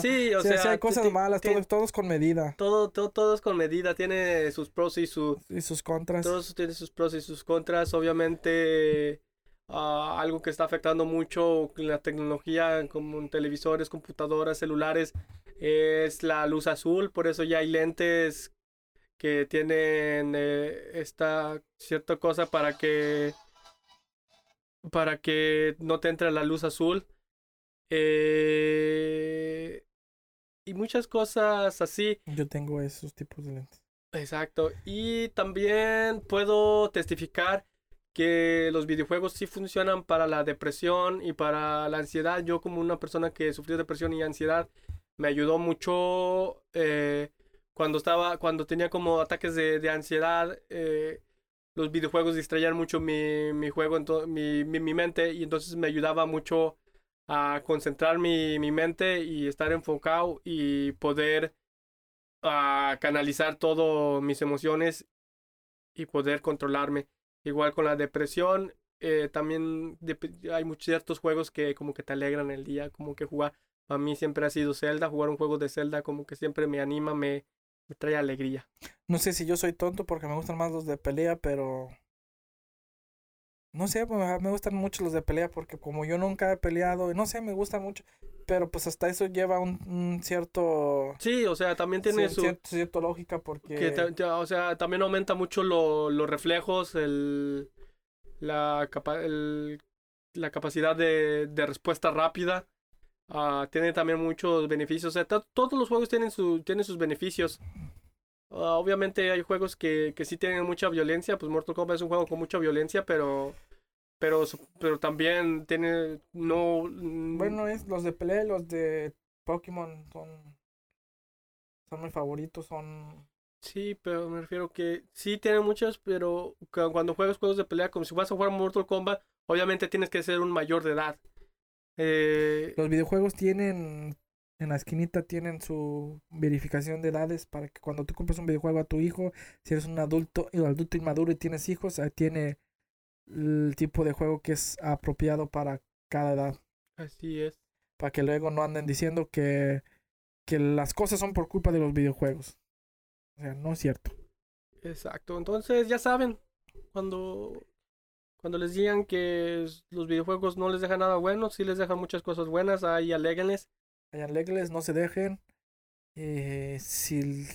Sí, [LAUGHS] o sí, sea, sí hay cosas malas, todos, todos con medida todo, todo, todo es con medida, tiene sus pros y sus... y sus contras. Todo eso tiene sus pros y sus contras. Obviamente, ah, algo que está afectando mucho la tecnología, como en televisores, computadoras, celulares, es la luz azul. Por eso ya hay lentes que tienen eh, esta cierta cosa para que para que no te entre la luz azul. Eh, y muchas cosas así. Yo tengo esos tipos de lentes. Exacto. Y también puedo testificar que los videojuegos sí funcionan para la depresión y para la ansiedad. Yo como una persona que sufrió depresión y ansiedad, me ayudó mucho eh, cuando estaba, cuando tenía como ataques de, de ansiedad. eh, los videojuegos distraían mucho mi, mi juego, ento- mi, mi, mente, y entonces me ayudaba mucho a concentrar mi, mente y estar enfocado y poder a canalizar todas mis emociones y poder controlarme. Igual con la depresión, eh, también hay muchos ciertos juegos que como que te alegran el día, como que jugar, para mí siempre ha sido Zelda, jugar un juego de Zelda como que siempre me anima, me, me trae alegría. No sé si yo soy tonto porque me gustan más los de pelea, pero no sé, me me gustan mucho los de pelea porque como yo nunca he peleado, no sé, me gustan mucho, pero pues hasta eso lleva un, un cierto, Sí, o sea, también tiene cier- su... cierto, cierto lógica porque que o sea, también aumenta mucho lo- los reflejos, el, la, capa- el- la capacidad de, de respuesta rápida. Ah, tiene también muchos beneficios. O sea, to- todos los juegos tienen, su, tienen sus beneficios. Ah, obviamente hay juegos que, que sí tienen mucha violencia. Pues Mortal Kombat es un juego con mucha violencia, pero, pero, pero también tiene no... mm, bueno, es los de pelea, los de Pokémon son son mis favoritos, son Sí, pero me refiero que sí tiene muchos, pero cu- cuando juegas juegos de pelea, como si vas a jugar Mortal Kombat, obviamente tienes que ser un mayor de edad. Eh, Los videojuegos tienen, en la esquinita tienen su verificación de edades para que cuando tú compras un videojuego a tu hijo, si eres un adulto, o adulto inmaduro y tienes hijos, tiene el tipo de juego que es apropiado para cada edad. así es. Para que luego no anden diciendo que, que las cosas son por culpa de los videojuegos. O sea, no es cierto. Exacto. Entonces, ya saben, cuando, cuando les digan que los videojuegos no les dejan nada bueno, sí les dejan muchas cosas buenas, ahí aléguenles. Vayan legales, no se dejen. Eh, si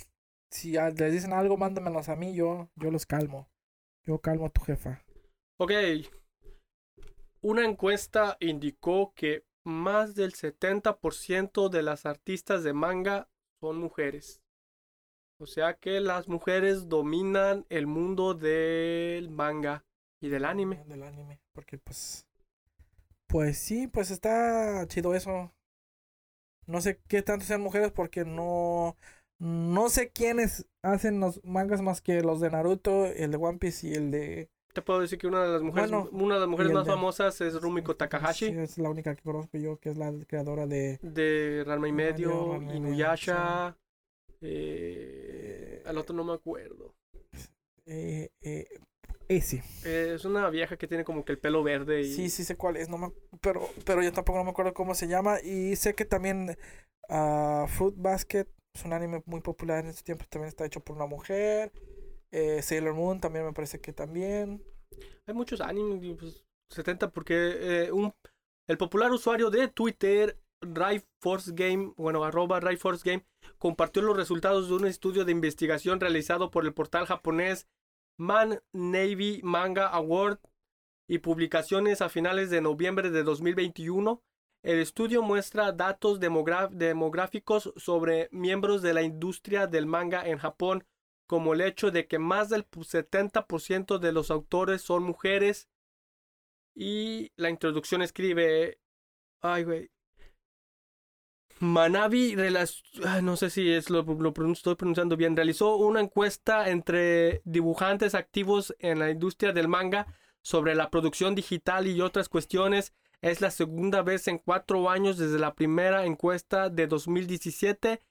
si les dicen algo, mándamelos a mí, yo, yo los calmo. Yo calmo a tu jefa. Ok. Una encuesta indicó que más del 70% de las artistas de manga son mujeres. O sea que las mujeres dominan el mundo del manga y del anime. Del anime. Porque pues. Pues sí, pues está chido eso. No sé qué tanto sean mujeres porque no. No sé quiénes hacen los mangas más que los de Naruto, el de One Piece y el de. Te puedo decir que una de las mujeres, Bueno, una de las mujeres más de- famosas es Rumiko Sí, Takahashi. es la única que conozco yo, que es la creadora de. De Ranma y medio, Ranma y Inuyasha. eh, al otro no me acuerdo. Eh, eh, ese. Eh, es una vieja que tiene como que el pelo verde y Sí, sí sé cuál es, no me, pero, pero yo tampoco no me acuerdo cómo se llama. Y sé que también ah, Fruit Basket es un anime muy popular en este tiempo, también está hecho por una mujer. Eh, Sailor Moon también me parece que también. hay muchos animes, pues, 70 porque eh, un, el popular usuario de Twitter, Ray Force Game, bueno, arroba Ray Force Game, compartió los resultados de un estudio de investigación realizado por el portal japonés Man Navy Manga Award y publicaciones a finales de noviembre de 2021. El estudio muestra datos demográficos sobre miembros de la industria del manga en Japón, como el hecho de que más del 70% de los autores son mujeres. Y la introducción escribe. Ay, güey. Manabi, ah, no sé si es lo, lo estoy pronunciando bien, realizó una encuesta entre dibujantes activos en la industria del manga sobre la producción digital y otras cuestiones. Es la segunda vez en cuatro años desde la primera encuesta de 2017.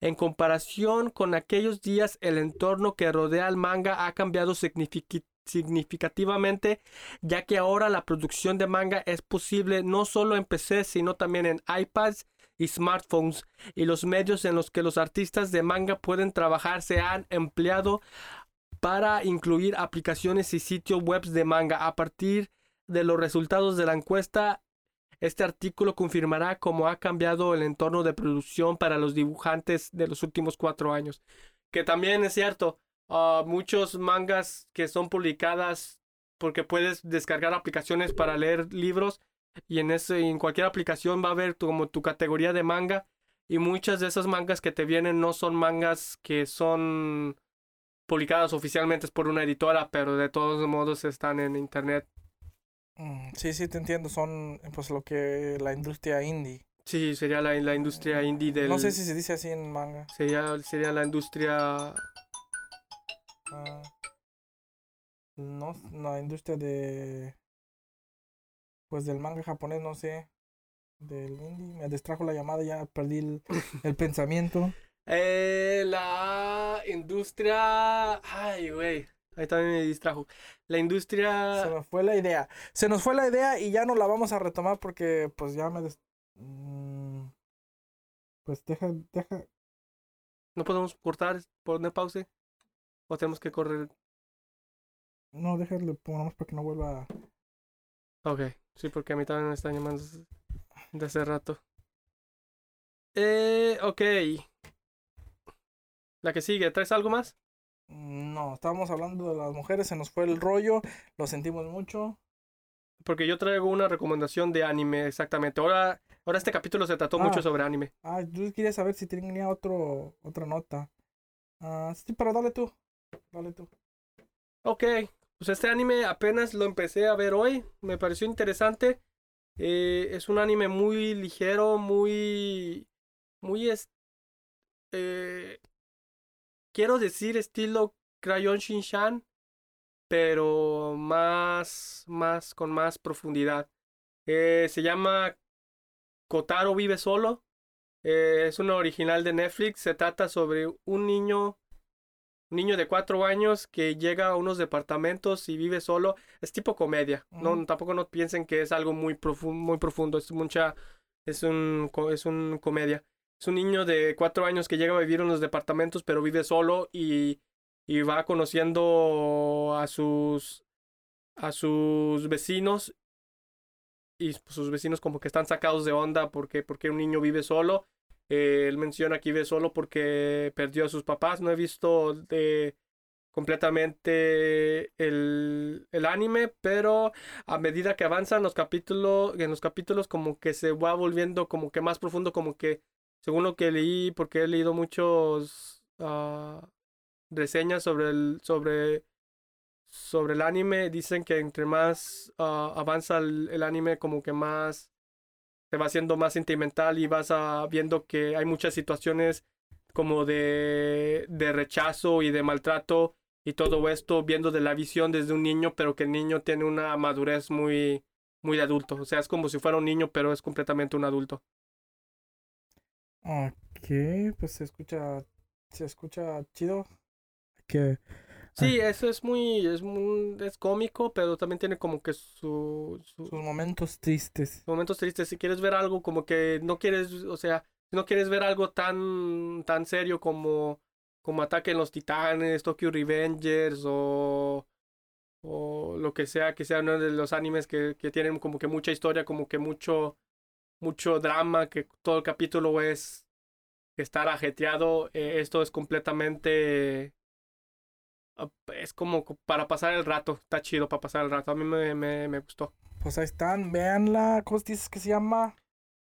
En comparación con aquellos días, el entorno que rodea al manga ha cambiado significativamente, ya que ahora la producción de manga es posible no solo en PC, sino también en iPads y smartphones, y los medios en los que los artistas de manga pueden trabajar se han empleado para incluir aplicaciones y sitios web de manga. A partir de los resultados de la encuesta, este artículo confirmará cómo ha cambiado el entorno de producción para los dibujantes de los últimos cuatro años. Que también es cierto, ah, muchos mangas que son publicadas porque puedes descargar aplicaciones para leer libros y en ese en cualquier aplicación va a haber tu- como tu categoría de manga y muchas de esas mangas que te vienen no son mangas que son publicadas oficialmente por una editora, pero de todos modos están en internet. Mm, sí, sí, te entiendo. Son pues lo que la industria indie. Sí, sería la, la industria indie del No sé si se dice así en manga. sería sería la industria Ah, no, la industria de. Pues del manga japonés, no sé. Del indie. Me distrajo la llamada, ya perdí el, [LAUGHS] el pensamiento. Eh, la industria. Ay, güey. Ahí también me distrajo. La Se industria. nos fue la idea. Se nos fue la idea y ya no la vamos a retomar porque pues ya me... des- Mm, Pues deja, deja... ¿No podemos cortar, poner pause? ¿O tenemos que correr? No, déjale, ponemos para que no vuelva... Ok, sí, porque a mí también me están llamando desde- de hace rato. Eh, ok. La que sigue, ¿traes algo más? No, estábamos hablando de las mujeres, se nos fue el rollo, lo sentimos mucho. Porque yo traigo una recomendación de anime, exactamente. Ahora, ahora este capítulo se trató mucho Ah. sobre anime. Ah, yo quería saber si tenía otro, otra nota. Ah, sí, pero dale tú, dale tú. Ok, pues este anime apenas lo empecé a ver hoy, me pareció interesante. Eh, es un anime muy ligero, muy, muy, es- eh, quiero decir estilo Crayon Shinshan, pero más, más, con más profundidad. Eh, se llama Kotaro vive solo. Es una original de Netflix. Se trata sobre un niño niño de cuatro años que llega a unos departamentos y vive solo. Es tipo comedia. No, Ujú. tampoco no piensen que es algo muy profundo, muy profundo. Es mucha, es un, es un comedia. Es un niño de cuatro años que llega a vivir en los departamentos, pero vive solo y, y va conociendo a sus, a sus vecinos. Y pues, sus vecinos como que están sacados de onda porque, porque un niño vive solo. Él menciona que vive solo porque perdió a sus papás. No he visto completamente el, el anime, pero a medida que avanzan los capítulos, en los capítulos como que se va volviendo como que más profundo, como que según lo que leí, porque he leído muchos ah, reseñas sobre el, sobre, sobre el anime dicen que entre más ah, avanza el, el anime, como que más se va haciendo más sentimental y vas a, viendo que hay muchas situaciones como de, de rechazo y de maltrato y todo esto viendo de la visión desde un niño, pero que el niño tiene una madurez muy, muy de adulto. O sea, es como si fuera un niño, pero es completamente un adulto. Ok, pues se escucha, se escucha chido. Que Sí, eso es muy, es muy, es cómico, pero también tiene como que su, su- sus momentos tristes. momentos tristes. Si quieres ver algo como que no quieres, o sea, si no quieres ver algo tan, tan serio como, como Ataque en los Titanes, Tokyo Revengers o, o lo que sea, que sea uno de los animes que, que tienen como que mucha historia, como que mucho, mucho drama, que todo el capítulo es estar ajetreado. eh, esto es completamente es como co- para pasar el rato, está chido para pasar el rato. A mí me, me, me gustó. Pues ahí están, veanla. ¿Cómo dices que se llama?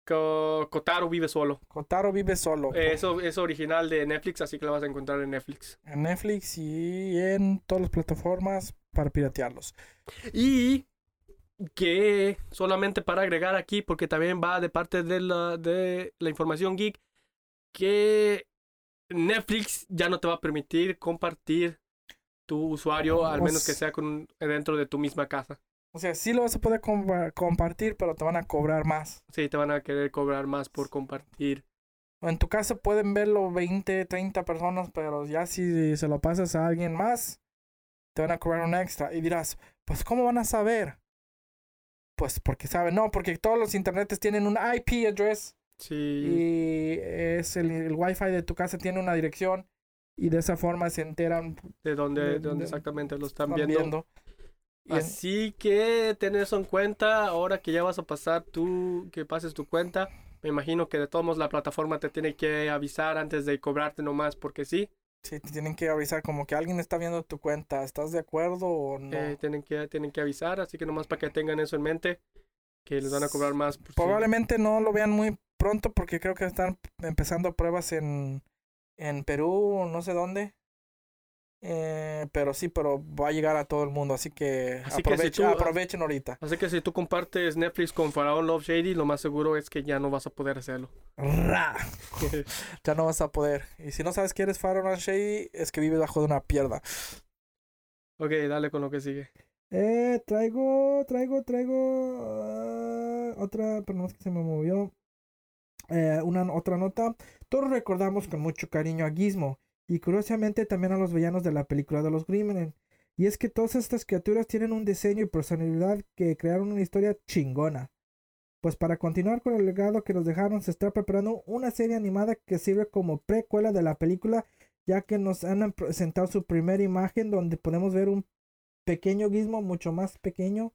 Ko- Kotaro vive solo. Kotaro vive solo. Eh, Eso es original de Netflix, así que lo vas a encontrar en Netflix. En Netflix y en todas las plataformas para piratearlos. Y que solamente para agregar aquí, porque también va de parte de la, de la información geek, que Netflix ya no te va a permitir compartir tu usuario, al menos que sea con, dentro de tu misma casa. O sea, sí lo vas a poder compa- compartir, pero te van a cobrar más. Sí, te van a querer cobrar más por compartir. En tu caso pueden verlo 20, 30 personas, pero ya si se lo pasas a alguien más, te van a cobrar un extra. Y dirás, pues ¿cómo van a saber? Pues porque saben, no, porque todos los internetes tienen un IP address Sí, y es el, el wifi de tu casa tiene una dirección y de esa forma se enteran de dónde, de- de dónde de- exactamente lo están están viendo. viendo. Así que ten eso en cuenta ahora que ya vas a pasar tú, que pases tu cuenta. Me imagino que de todos modos la plataforma te tiene que avisar antes de cobrarte nomás porque sí. sí, te tienen que avisar como que alguien está viendo tu cuenta, ¿estás de acuerdo o no? eh, tienen, que, tienen que avisar, así que nomás para que tengan eso en mente, que les van a cobrar más. pues, sí. Probablemente no lo vean muy pronto porque creo que están empezando pruebas en, en Perú, no sé dónde. Eh, pero sí, pero va a llegar a todo el mundo, así que, Así que si aprovechen, tú- aprovechen ahorita. Así que si tú compartes Netflix con Faraón Love Shady, lo más seguro es que ya no vas a poder hacerlo. Ra. [LAUGHS] [LAUGHS] ya no vas a poder. Y si no sabes que eres Pharaoh Shady, es que vives bajo de una pierda. ok, dale con lo que sigue. Eh, traigo, traigo, traigo ah, otra, pero no es que se me movió. Eh, una otra nota. Todos recordamos con mucho cariño a Gizmo y curiosamente también a los villanos de la película de los Gremlins. Y es que todas estas criaturas tienen un diseño y personalidad que crearon una historia chingona. Pues para continuar con el legado que nos dejaron, se está preparando una serie animada que sirve como precuela de la película, ya que nos han presentado su primera imagen donde podemos ver un pequeño Gizmo, mucho más pequeño. O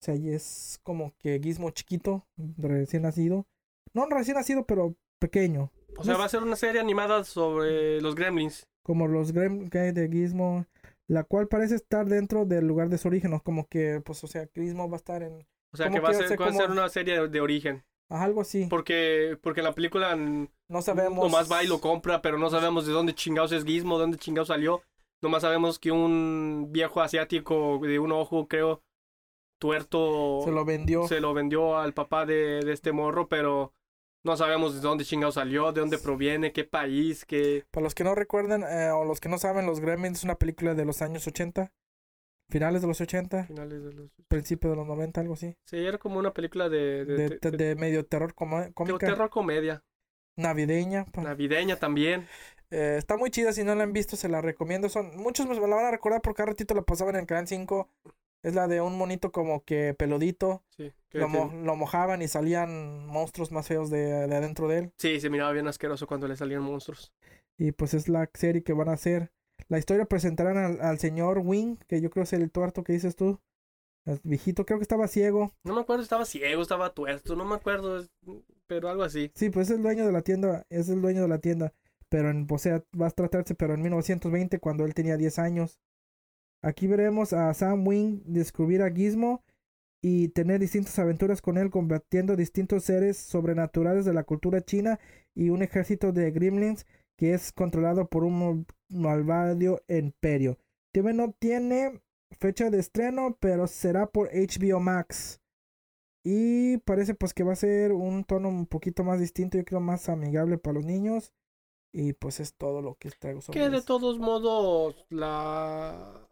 sea, y es como que Gizmo chiquito, recién nacido. No recién nacido, pero pequeño. O sea, va a ser una serie animada sobre los gremlins. Como los Gremlins de Gizmo. La cual parece estar dentro del lugar de su origen. Como que, pues, o sea, Gizmo va a estar en. O sea, que va a ser, a ser una serie de, de origen. algo así. Porque, porque en la película No sabemos. nomás va y lo compra, pero no sabemos de dónde chingados es Gizmo, dónde chingados salió. Nomás sabemos que un viejo asiático de un ojo, creo, tuerto, Se lo vendió. se lo vendió al papá de, de este morro, pero no sabemos de dónde chingados salió, de dónde proviene, qué país, qué... Para los que no recuerdan, eh, o los que no saben, Los Gremlins es una película de los años 80. Finales de los 80. finales de los... Principio de los 90, algo así. Sí, era como una película de... de, De, medio terror de cómica. terror comedia, Navideña. pa- navideña también. Eh, está muy chida, si no la han visto se la recomiendo. Son Muchos me la van a recordar porque cada ratito la pasaban en el canal 5. Es la de un monito como que peludito. Sí, que- Lo, mo- lo mojaban y salían monstruos más feos de, de adentro de él. sí, se miraba bien asqueroso cuando le salían monstruos. Y pues es la serie que van a hacer. La historia presentarán al, al señor Wing, que yo creo es el tuerto que dices tú. El viejito, creo que estaba ciego. No me acuerdo, estaba ciego, estaba tuerto, no me acuerdo, pero algo así. Sí, pues es el dueño de la tienda. Es el dueño de la tienda. Pero en, o sea, va a tratarse, pero en 1920, cuando él tenía 10 años. Aquí veremos a Sam Wing descubrir a Gizmo y tener distintas aventuras con él, combatiendo distintos seres sobrenaturales de la cultura china y un ejército de gremlins que es controlado por un malvado imperio. TV no tiene fecha de estreno, pero será por HBO Max. Y parece pues que va a ser un tono un poquito más distinto, yo creo más amigable para los niños. Y pues es todo lo que traigo sobre Que de eso. todos modos, la,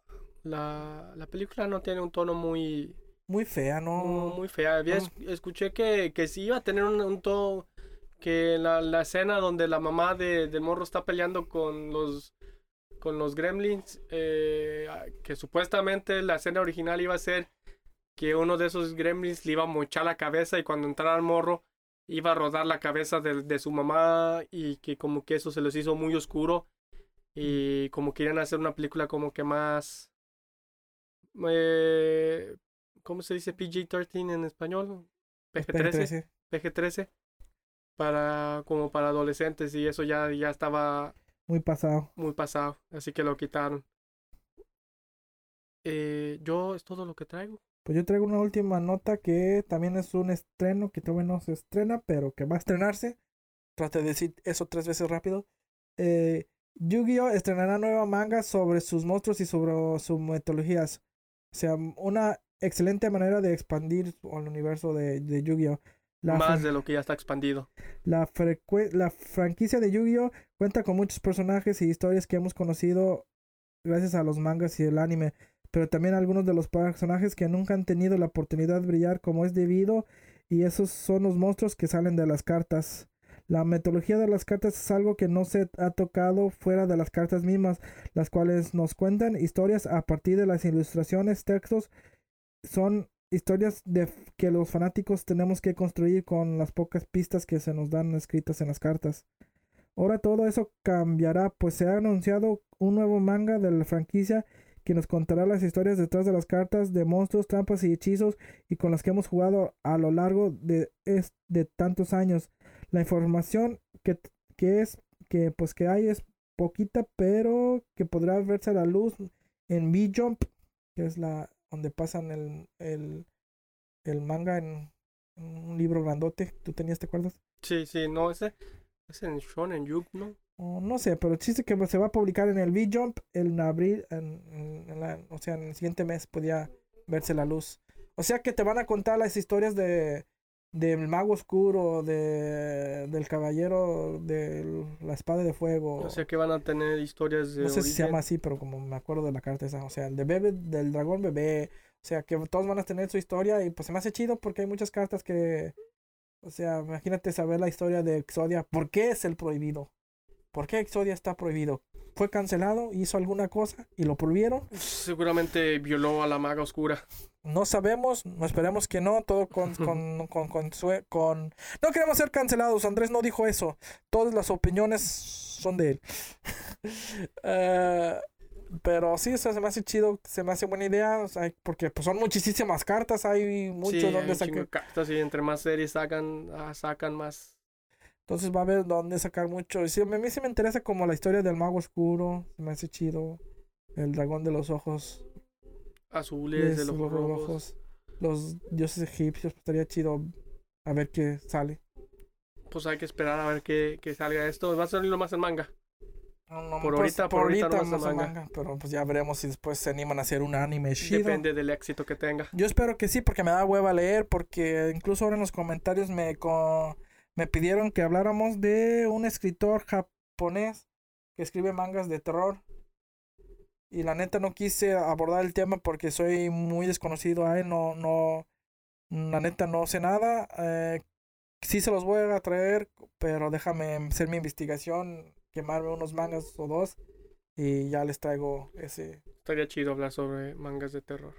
la, la película no tiene un tono muy, Muy fea, ¿no? muy, muy fea. Había no. escuché que, que sí iba a tener un, un tono, que la, la escena donde la mamá de, del morro está peleando con los, con los gremlins, eh, que supuestamente la escena original iba a ser que uno de esos gremlins le iba a mochar la cabeza y cuando entrara el morro iba a rodar la cabeza de, de su mamá y que como que eso se les hizo muy oscuro y como querían hacer una película como que más eh, ¿cómo se dice PG-13 en español? PG-13 PG-13. PG-13 para como para adolescentes y eso ya ya estaba Muy pasado. muy pasado, así que lo quitaron. Eh, yo es todo lo que traigo. Pues yo traigo una última nota que también es un estreno que todavía no se estrena, pero que va a estrenarse. Trate de decir eso tres veces rápido. Eh, Yu-Gi-Oh! estrenará nueva manga sobre sus monstruos y sobre sus mitologías. O sea, una excelente manera de expandir el universo de, de Yu-Gi-Oh! Más de lo que ya está expandido. la, la franquicia de Yu-Gi-Oh! cuenta con muchos personajes y historias que hemos conocido gracias a los mangas y el anime, pero también algunos de los personajes que nunca han tenido la oportunidad de brillar como es debido, y esos son los monstruos que salen de las cartas. La metodología de las cartas es algo que no se ha tocado fuera de las cartas mismas, las cuales nos cuentan historias a partir de las ilustraciones, textos, son historias de que los fanáticos tenemos que construir con las pocas pistas que se nos dan escritas en las cartas. Ahora todo eso cambiará, pues se ha anunciado un nuevo manga de la franquicia que nos contará las historias detrás de las cartas de monstruos, trampas y hechizos y con las que hemos jugado a lo largo de, de tantos años. La información que, que es que pues que hay es poquita, pero que podrá verse a la luz en B-Jump, que es la donde pasan el, el, el manga en, en un libro grandote. ¿Tú tenías, te acuerdas? Sí, sí, no, ese es en Shonen Jump, ¿no? O no sé, pero el chiste que se va a publicar en el V-Jump en abril, en, en- en la- o sea, en el siguiente mes podía verse la luz. O sea que te van a contar las historias de del mago oscuro, de del caballero de la espada de fuego. O sea que van a tener historias de no sé si se llama así, pero como me acuerdo de la carta esa, o sea, el de bebé, del dragón bebé, o sea, que todos van a tener su historia y pues se me hace chido porque hay muchas cartas que, o sea, imagínate saber la historia de Exodia, ¿por qué es el prohibido? ¿Por qué Exodia está prohibido? ¿Fue cancelado? ¿Hizo alguna cosa? ¿Y lo prohibieron? Seguramente violó a la maga oscura. No sabemos, no esperemos que no, todo con, [LAUGHS] con, con, con, con- No queremos ser cancelados, Andrés no dijo eso. Todas las opiniones son de él. [LAUGHS] Eh, pero sí, o sea, se me hace chido, se me hace buena idea, o sea, porque pues, son muchísimas cartas, hay mucho sí, hay donde de cartas y entre más series sacan, ah, sacan más. Entonces va a haber donde sacar mucho. Y sí, a mí sí me interesa como la historia del mago oscuro, se me hace chido. El dragón de los ojos Azules, de los ojos rojos. Los dioses egipcios, pues, estaría chido a ver qué sale. Pues hay que esperar a ver qué, qué salga esto. Va a salir lo más en manga. No, no, Por pues, ahorita- por ahorita nomás nomás en en manga. manga, Pero pues ya veremos si después se animan a hacer un anime chido. Depende del éxito que tenga. Yo espero que sí, porque me da hueva leer, porque incluso ahora en los comentarios me, co- me pidieron que habláramos de un escritor japonés que escribe mangas de terror. Y la neta no quise abordar el tema porque soy muy desconocido a él, no, no, la neta no sé nada. Eh, sí se los voy a traer, pero déjame hacer mi investigación, quemarme unos mangas o dos y ya les traigo ese, Estaría chido hablar sobre mangas de terror.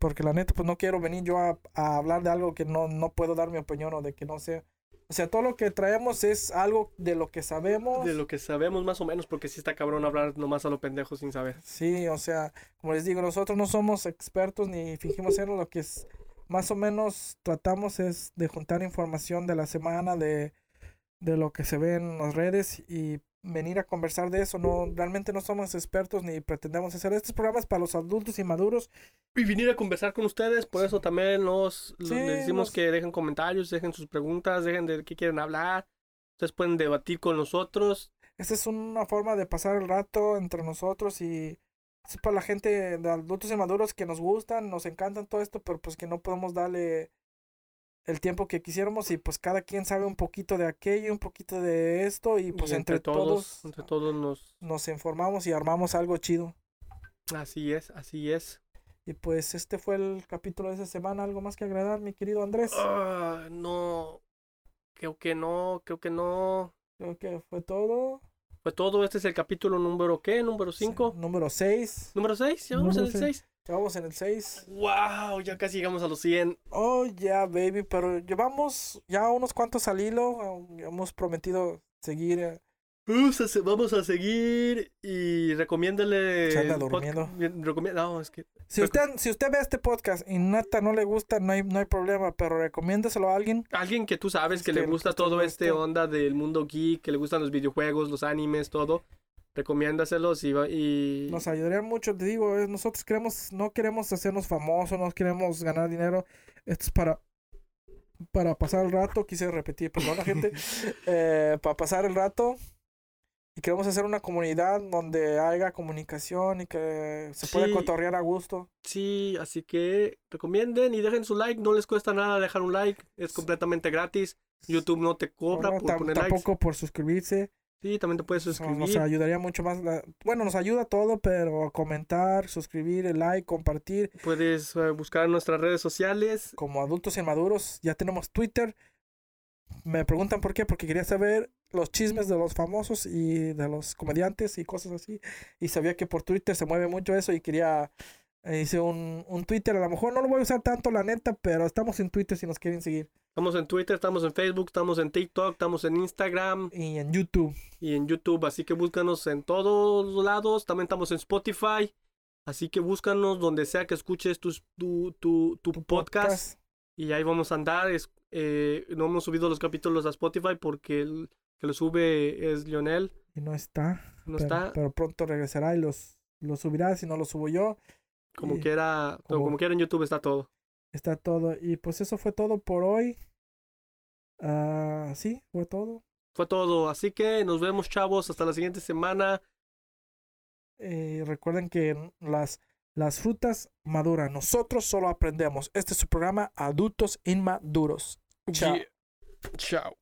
Porque la neta, pues no quiero venir yo a, a hablar de algo que no, no puedo dar mi opinión o de que no sé. O sea, todo lo que traemos es algo de lo que sabemos. De lo que sabemos más o menos, porque sí está cabrón hablar nomás a lo pendejo sin saber. Sí, o sea, como les digo, nosotros no somos expertos ni fingimos serlo. Lo que es más o menos tratamos es de juntar información de la semana, de, de lo que se ve en las redes y venir a conversar de eso. No, realmente no somos expertos ni pretendemos hacer estos programas para los adultos y maduros. Y venir a conversar con ustedes, por eso también nos, Sí, les decimos nos- que dejen comentarios, dejen sus preguntas, dejen de qué quieren hablar. Ustedes pueden debatir con nosotros. esta es una forma de pasar el rato entre nosotros y es para la gente de adultos y maduros que nos gustan, nos encantan todo esto, pero pues que no podemos darle el tiempo que quisiéramos y pues cada quien sabe un poquito de aquello, un poquito de esto y pues entre, todos, todos, entre todos nos... nos informamos y armamos algo chido. Así es, así es. Y pues este fue el capítulo de esta semana, algo más que agradar, mi querido Andrés. Uh, no, creo que no, creo que no. Creo que fue todo. Fue todo, este es el capítulo número qué, número 5. Número 6. Número 6, ya vamos el 6. Ya vamos en el 6. ¡Wow! Ya casi llegamos a los 100. Oh, ya, baby. Pero llevamos ya unos cuantos al hilo. Hemos prometido seguir. Uh, vamos a seguir y recomiéndale. Se Si usted, si usted ve este podcast y neta no le gusta, no hay, no hay problema, pero recomiéndaselo a alguien. Alguien que tú sabes que le gusta todo este onda del mundo geek, que le gustan los videojuegos, los animes, todo. Recomiéndaselos y, va- y Nos ayudaría mucho, te digo, nosotros queremos, no queremos hacernos famosos, no queremos ganar dinero. Esto es para, para pasar el rato, quise repetir, perdona gente, [LAUGHS] eh, para pasar el rato. Y queremos hacer una comunidad donde haya comunicación y que se pueda Sí. cotorrear a gusto. Sí, así que recomienden y dejen su like. No les cuesta nada dejar un like. Es completamente gratis. YouTube no te cobra por poner likes. tampoco por suscribirse. Sí, también te puedes suscribir. nos ayudaría mucho más. la- bueno, nos ayuda todo, pero comentar, suscribir, el like, compartir. Puedes eh, buscar en nuestras redes sociales. Como adultos inmaduros, ya tenemos Twitter. Me preguntan por qué, porque quería saber los chismes de los famosos y de los comediantes y cosas así. Y sabía que por Twitter se mueve mucho eso y quería. eh, hice un, un Twitter, a lo mejor no lo voy a usar tanto, la neta, pero estamos en Twitter si nos quieren seguir. Estamos en Twitter, estamos en Facebook, estamos en TikTok, estamos en Instagram Y en YouTube. y en YouTube. Así que búscanos en todos lados. También estamos en Spotify. Así que búscanos donde sea que escuches tu, tu, tu, tu podcast. Y ahí vamos a andar. Es- eh, no hemos subido los capítulos a Spotify porque el que lo sube es Lionel. Y no está. No pero, está. pero pronto regresará y los, los subirá si no los subo yo. Como y- quiera, como- como quiera en YouTube está todo. Está todo. Y pues eso fue todo por hoy. Ah, sí, fue todo. Fue todo. Así que nos vemos, chavos. Hasta la siguiente semana. Eh, recuerden que las, las frutas maduran. Nosotros solo aprendemos. Este es su programa Adultos Inmaduros. Chao. Yeah. Chao.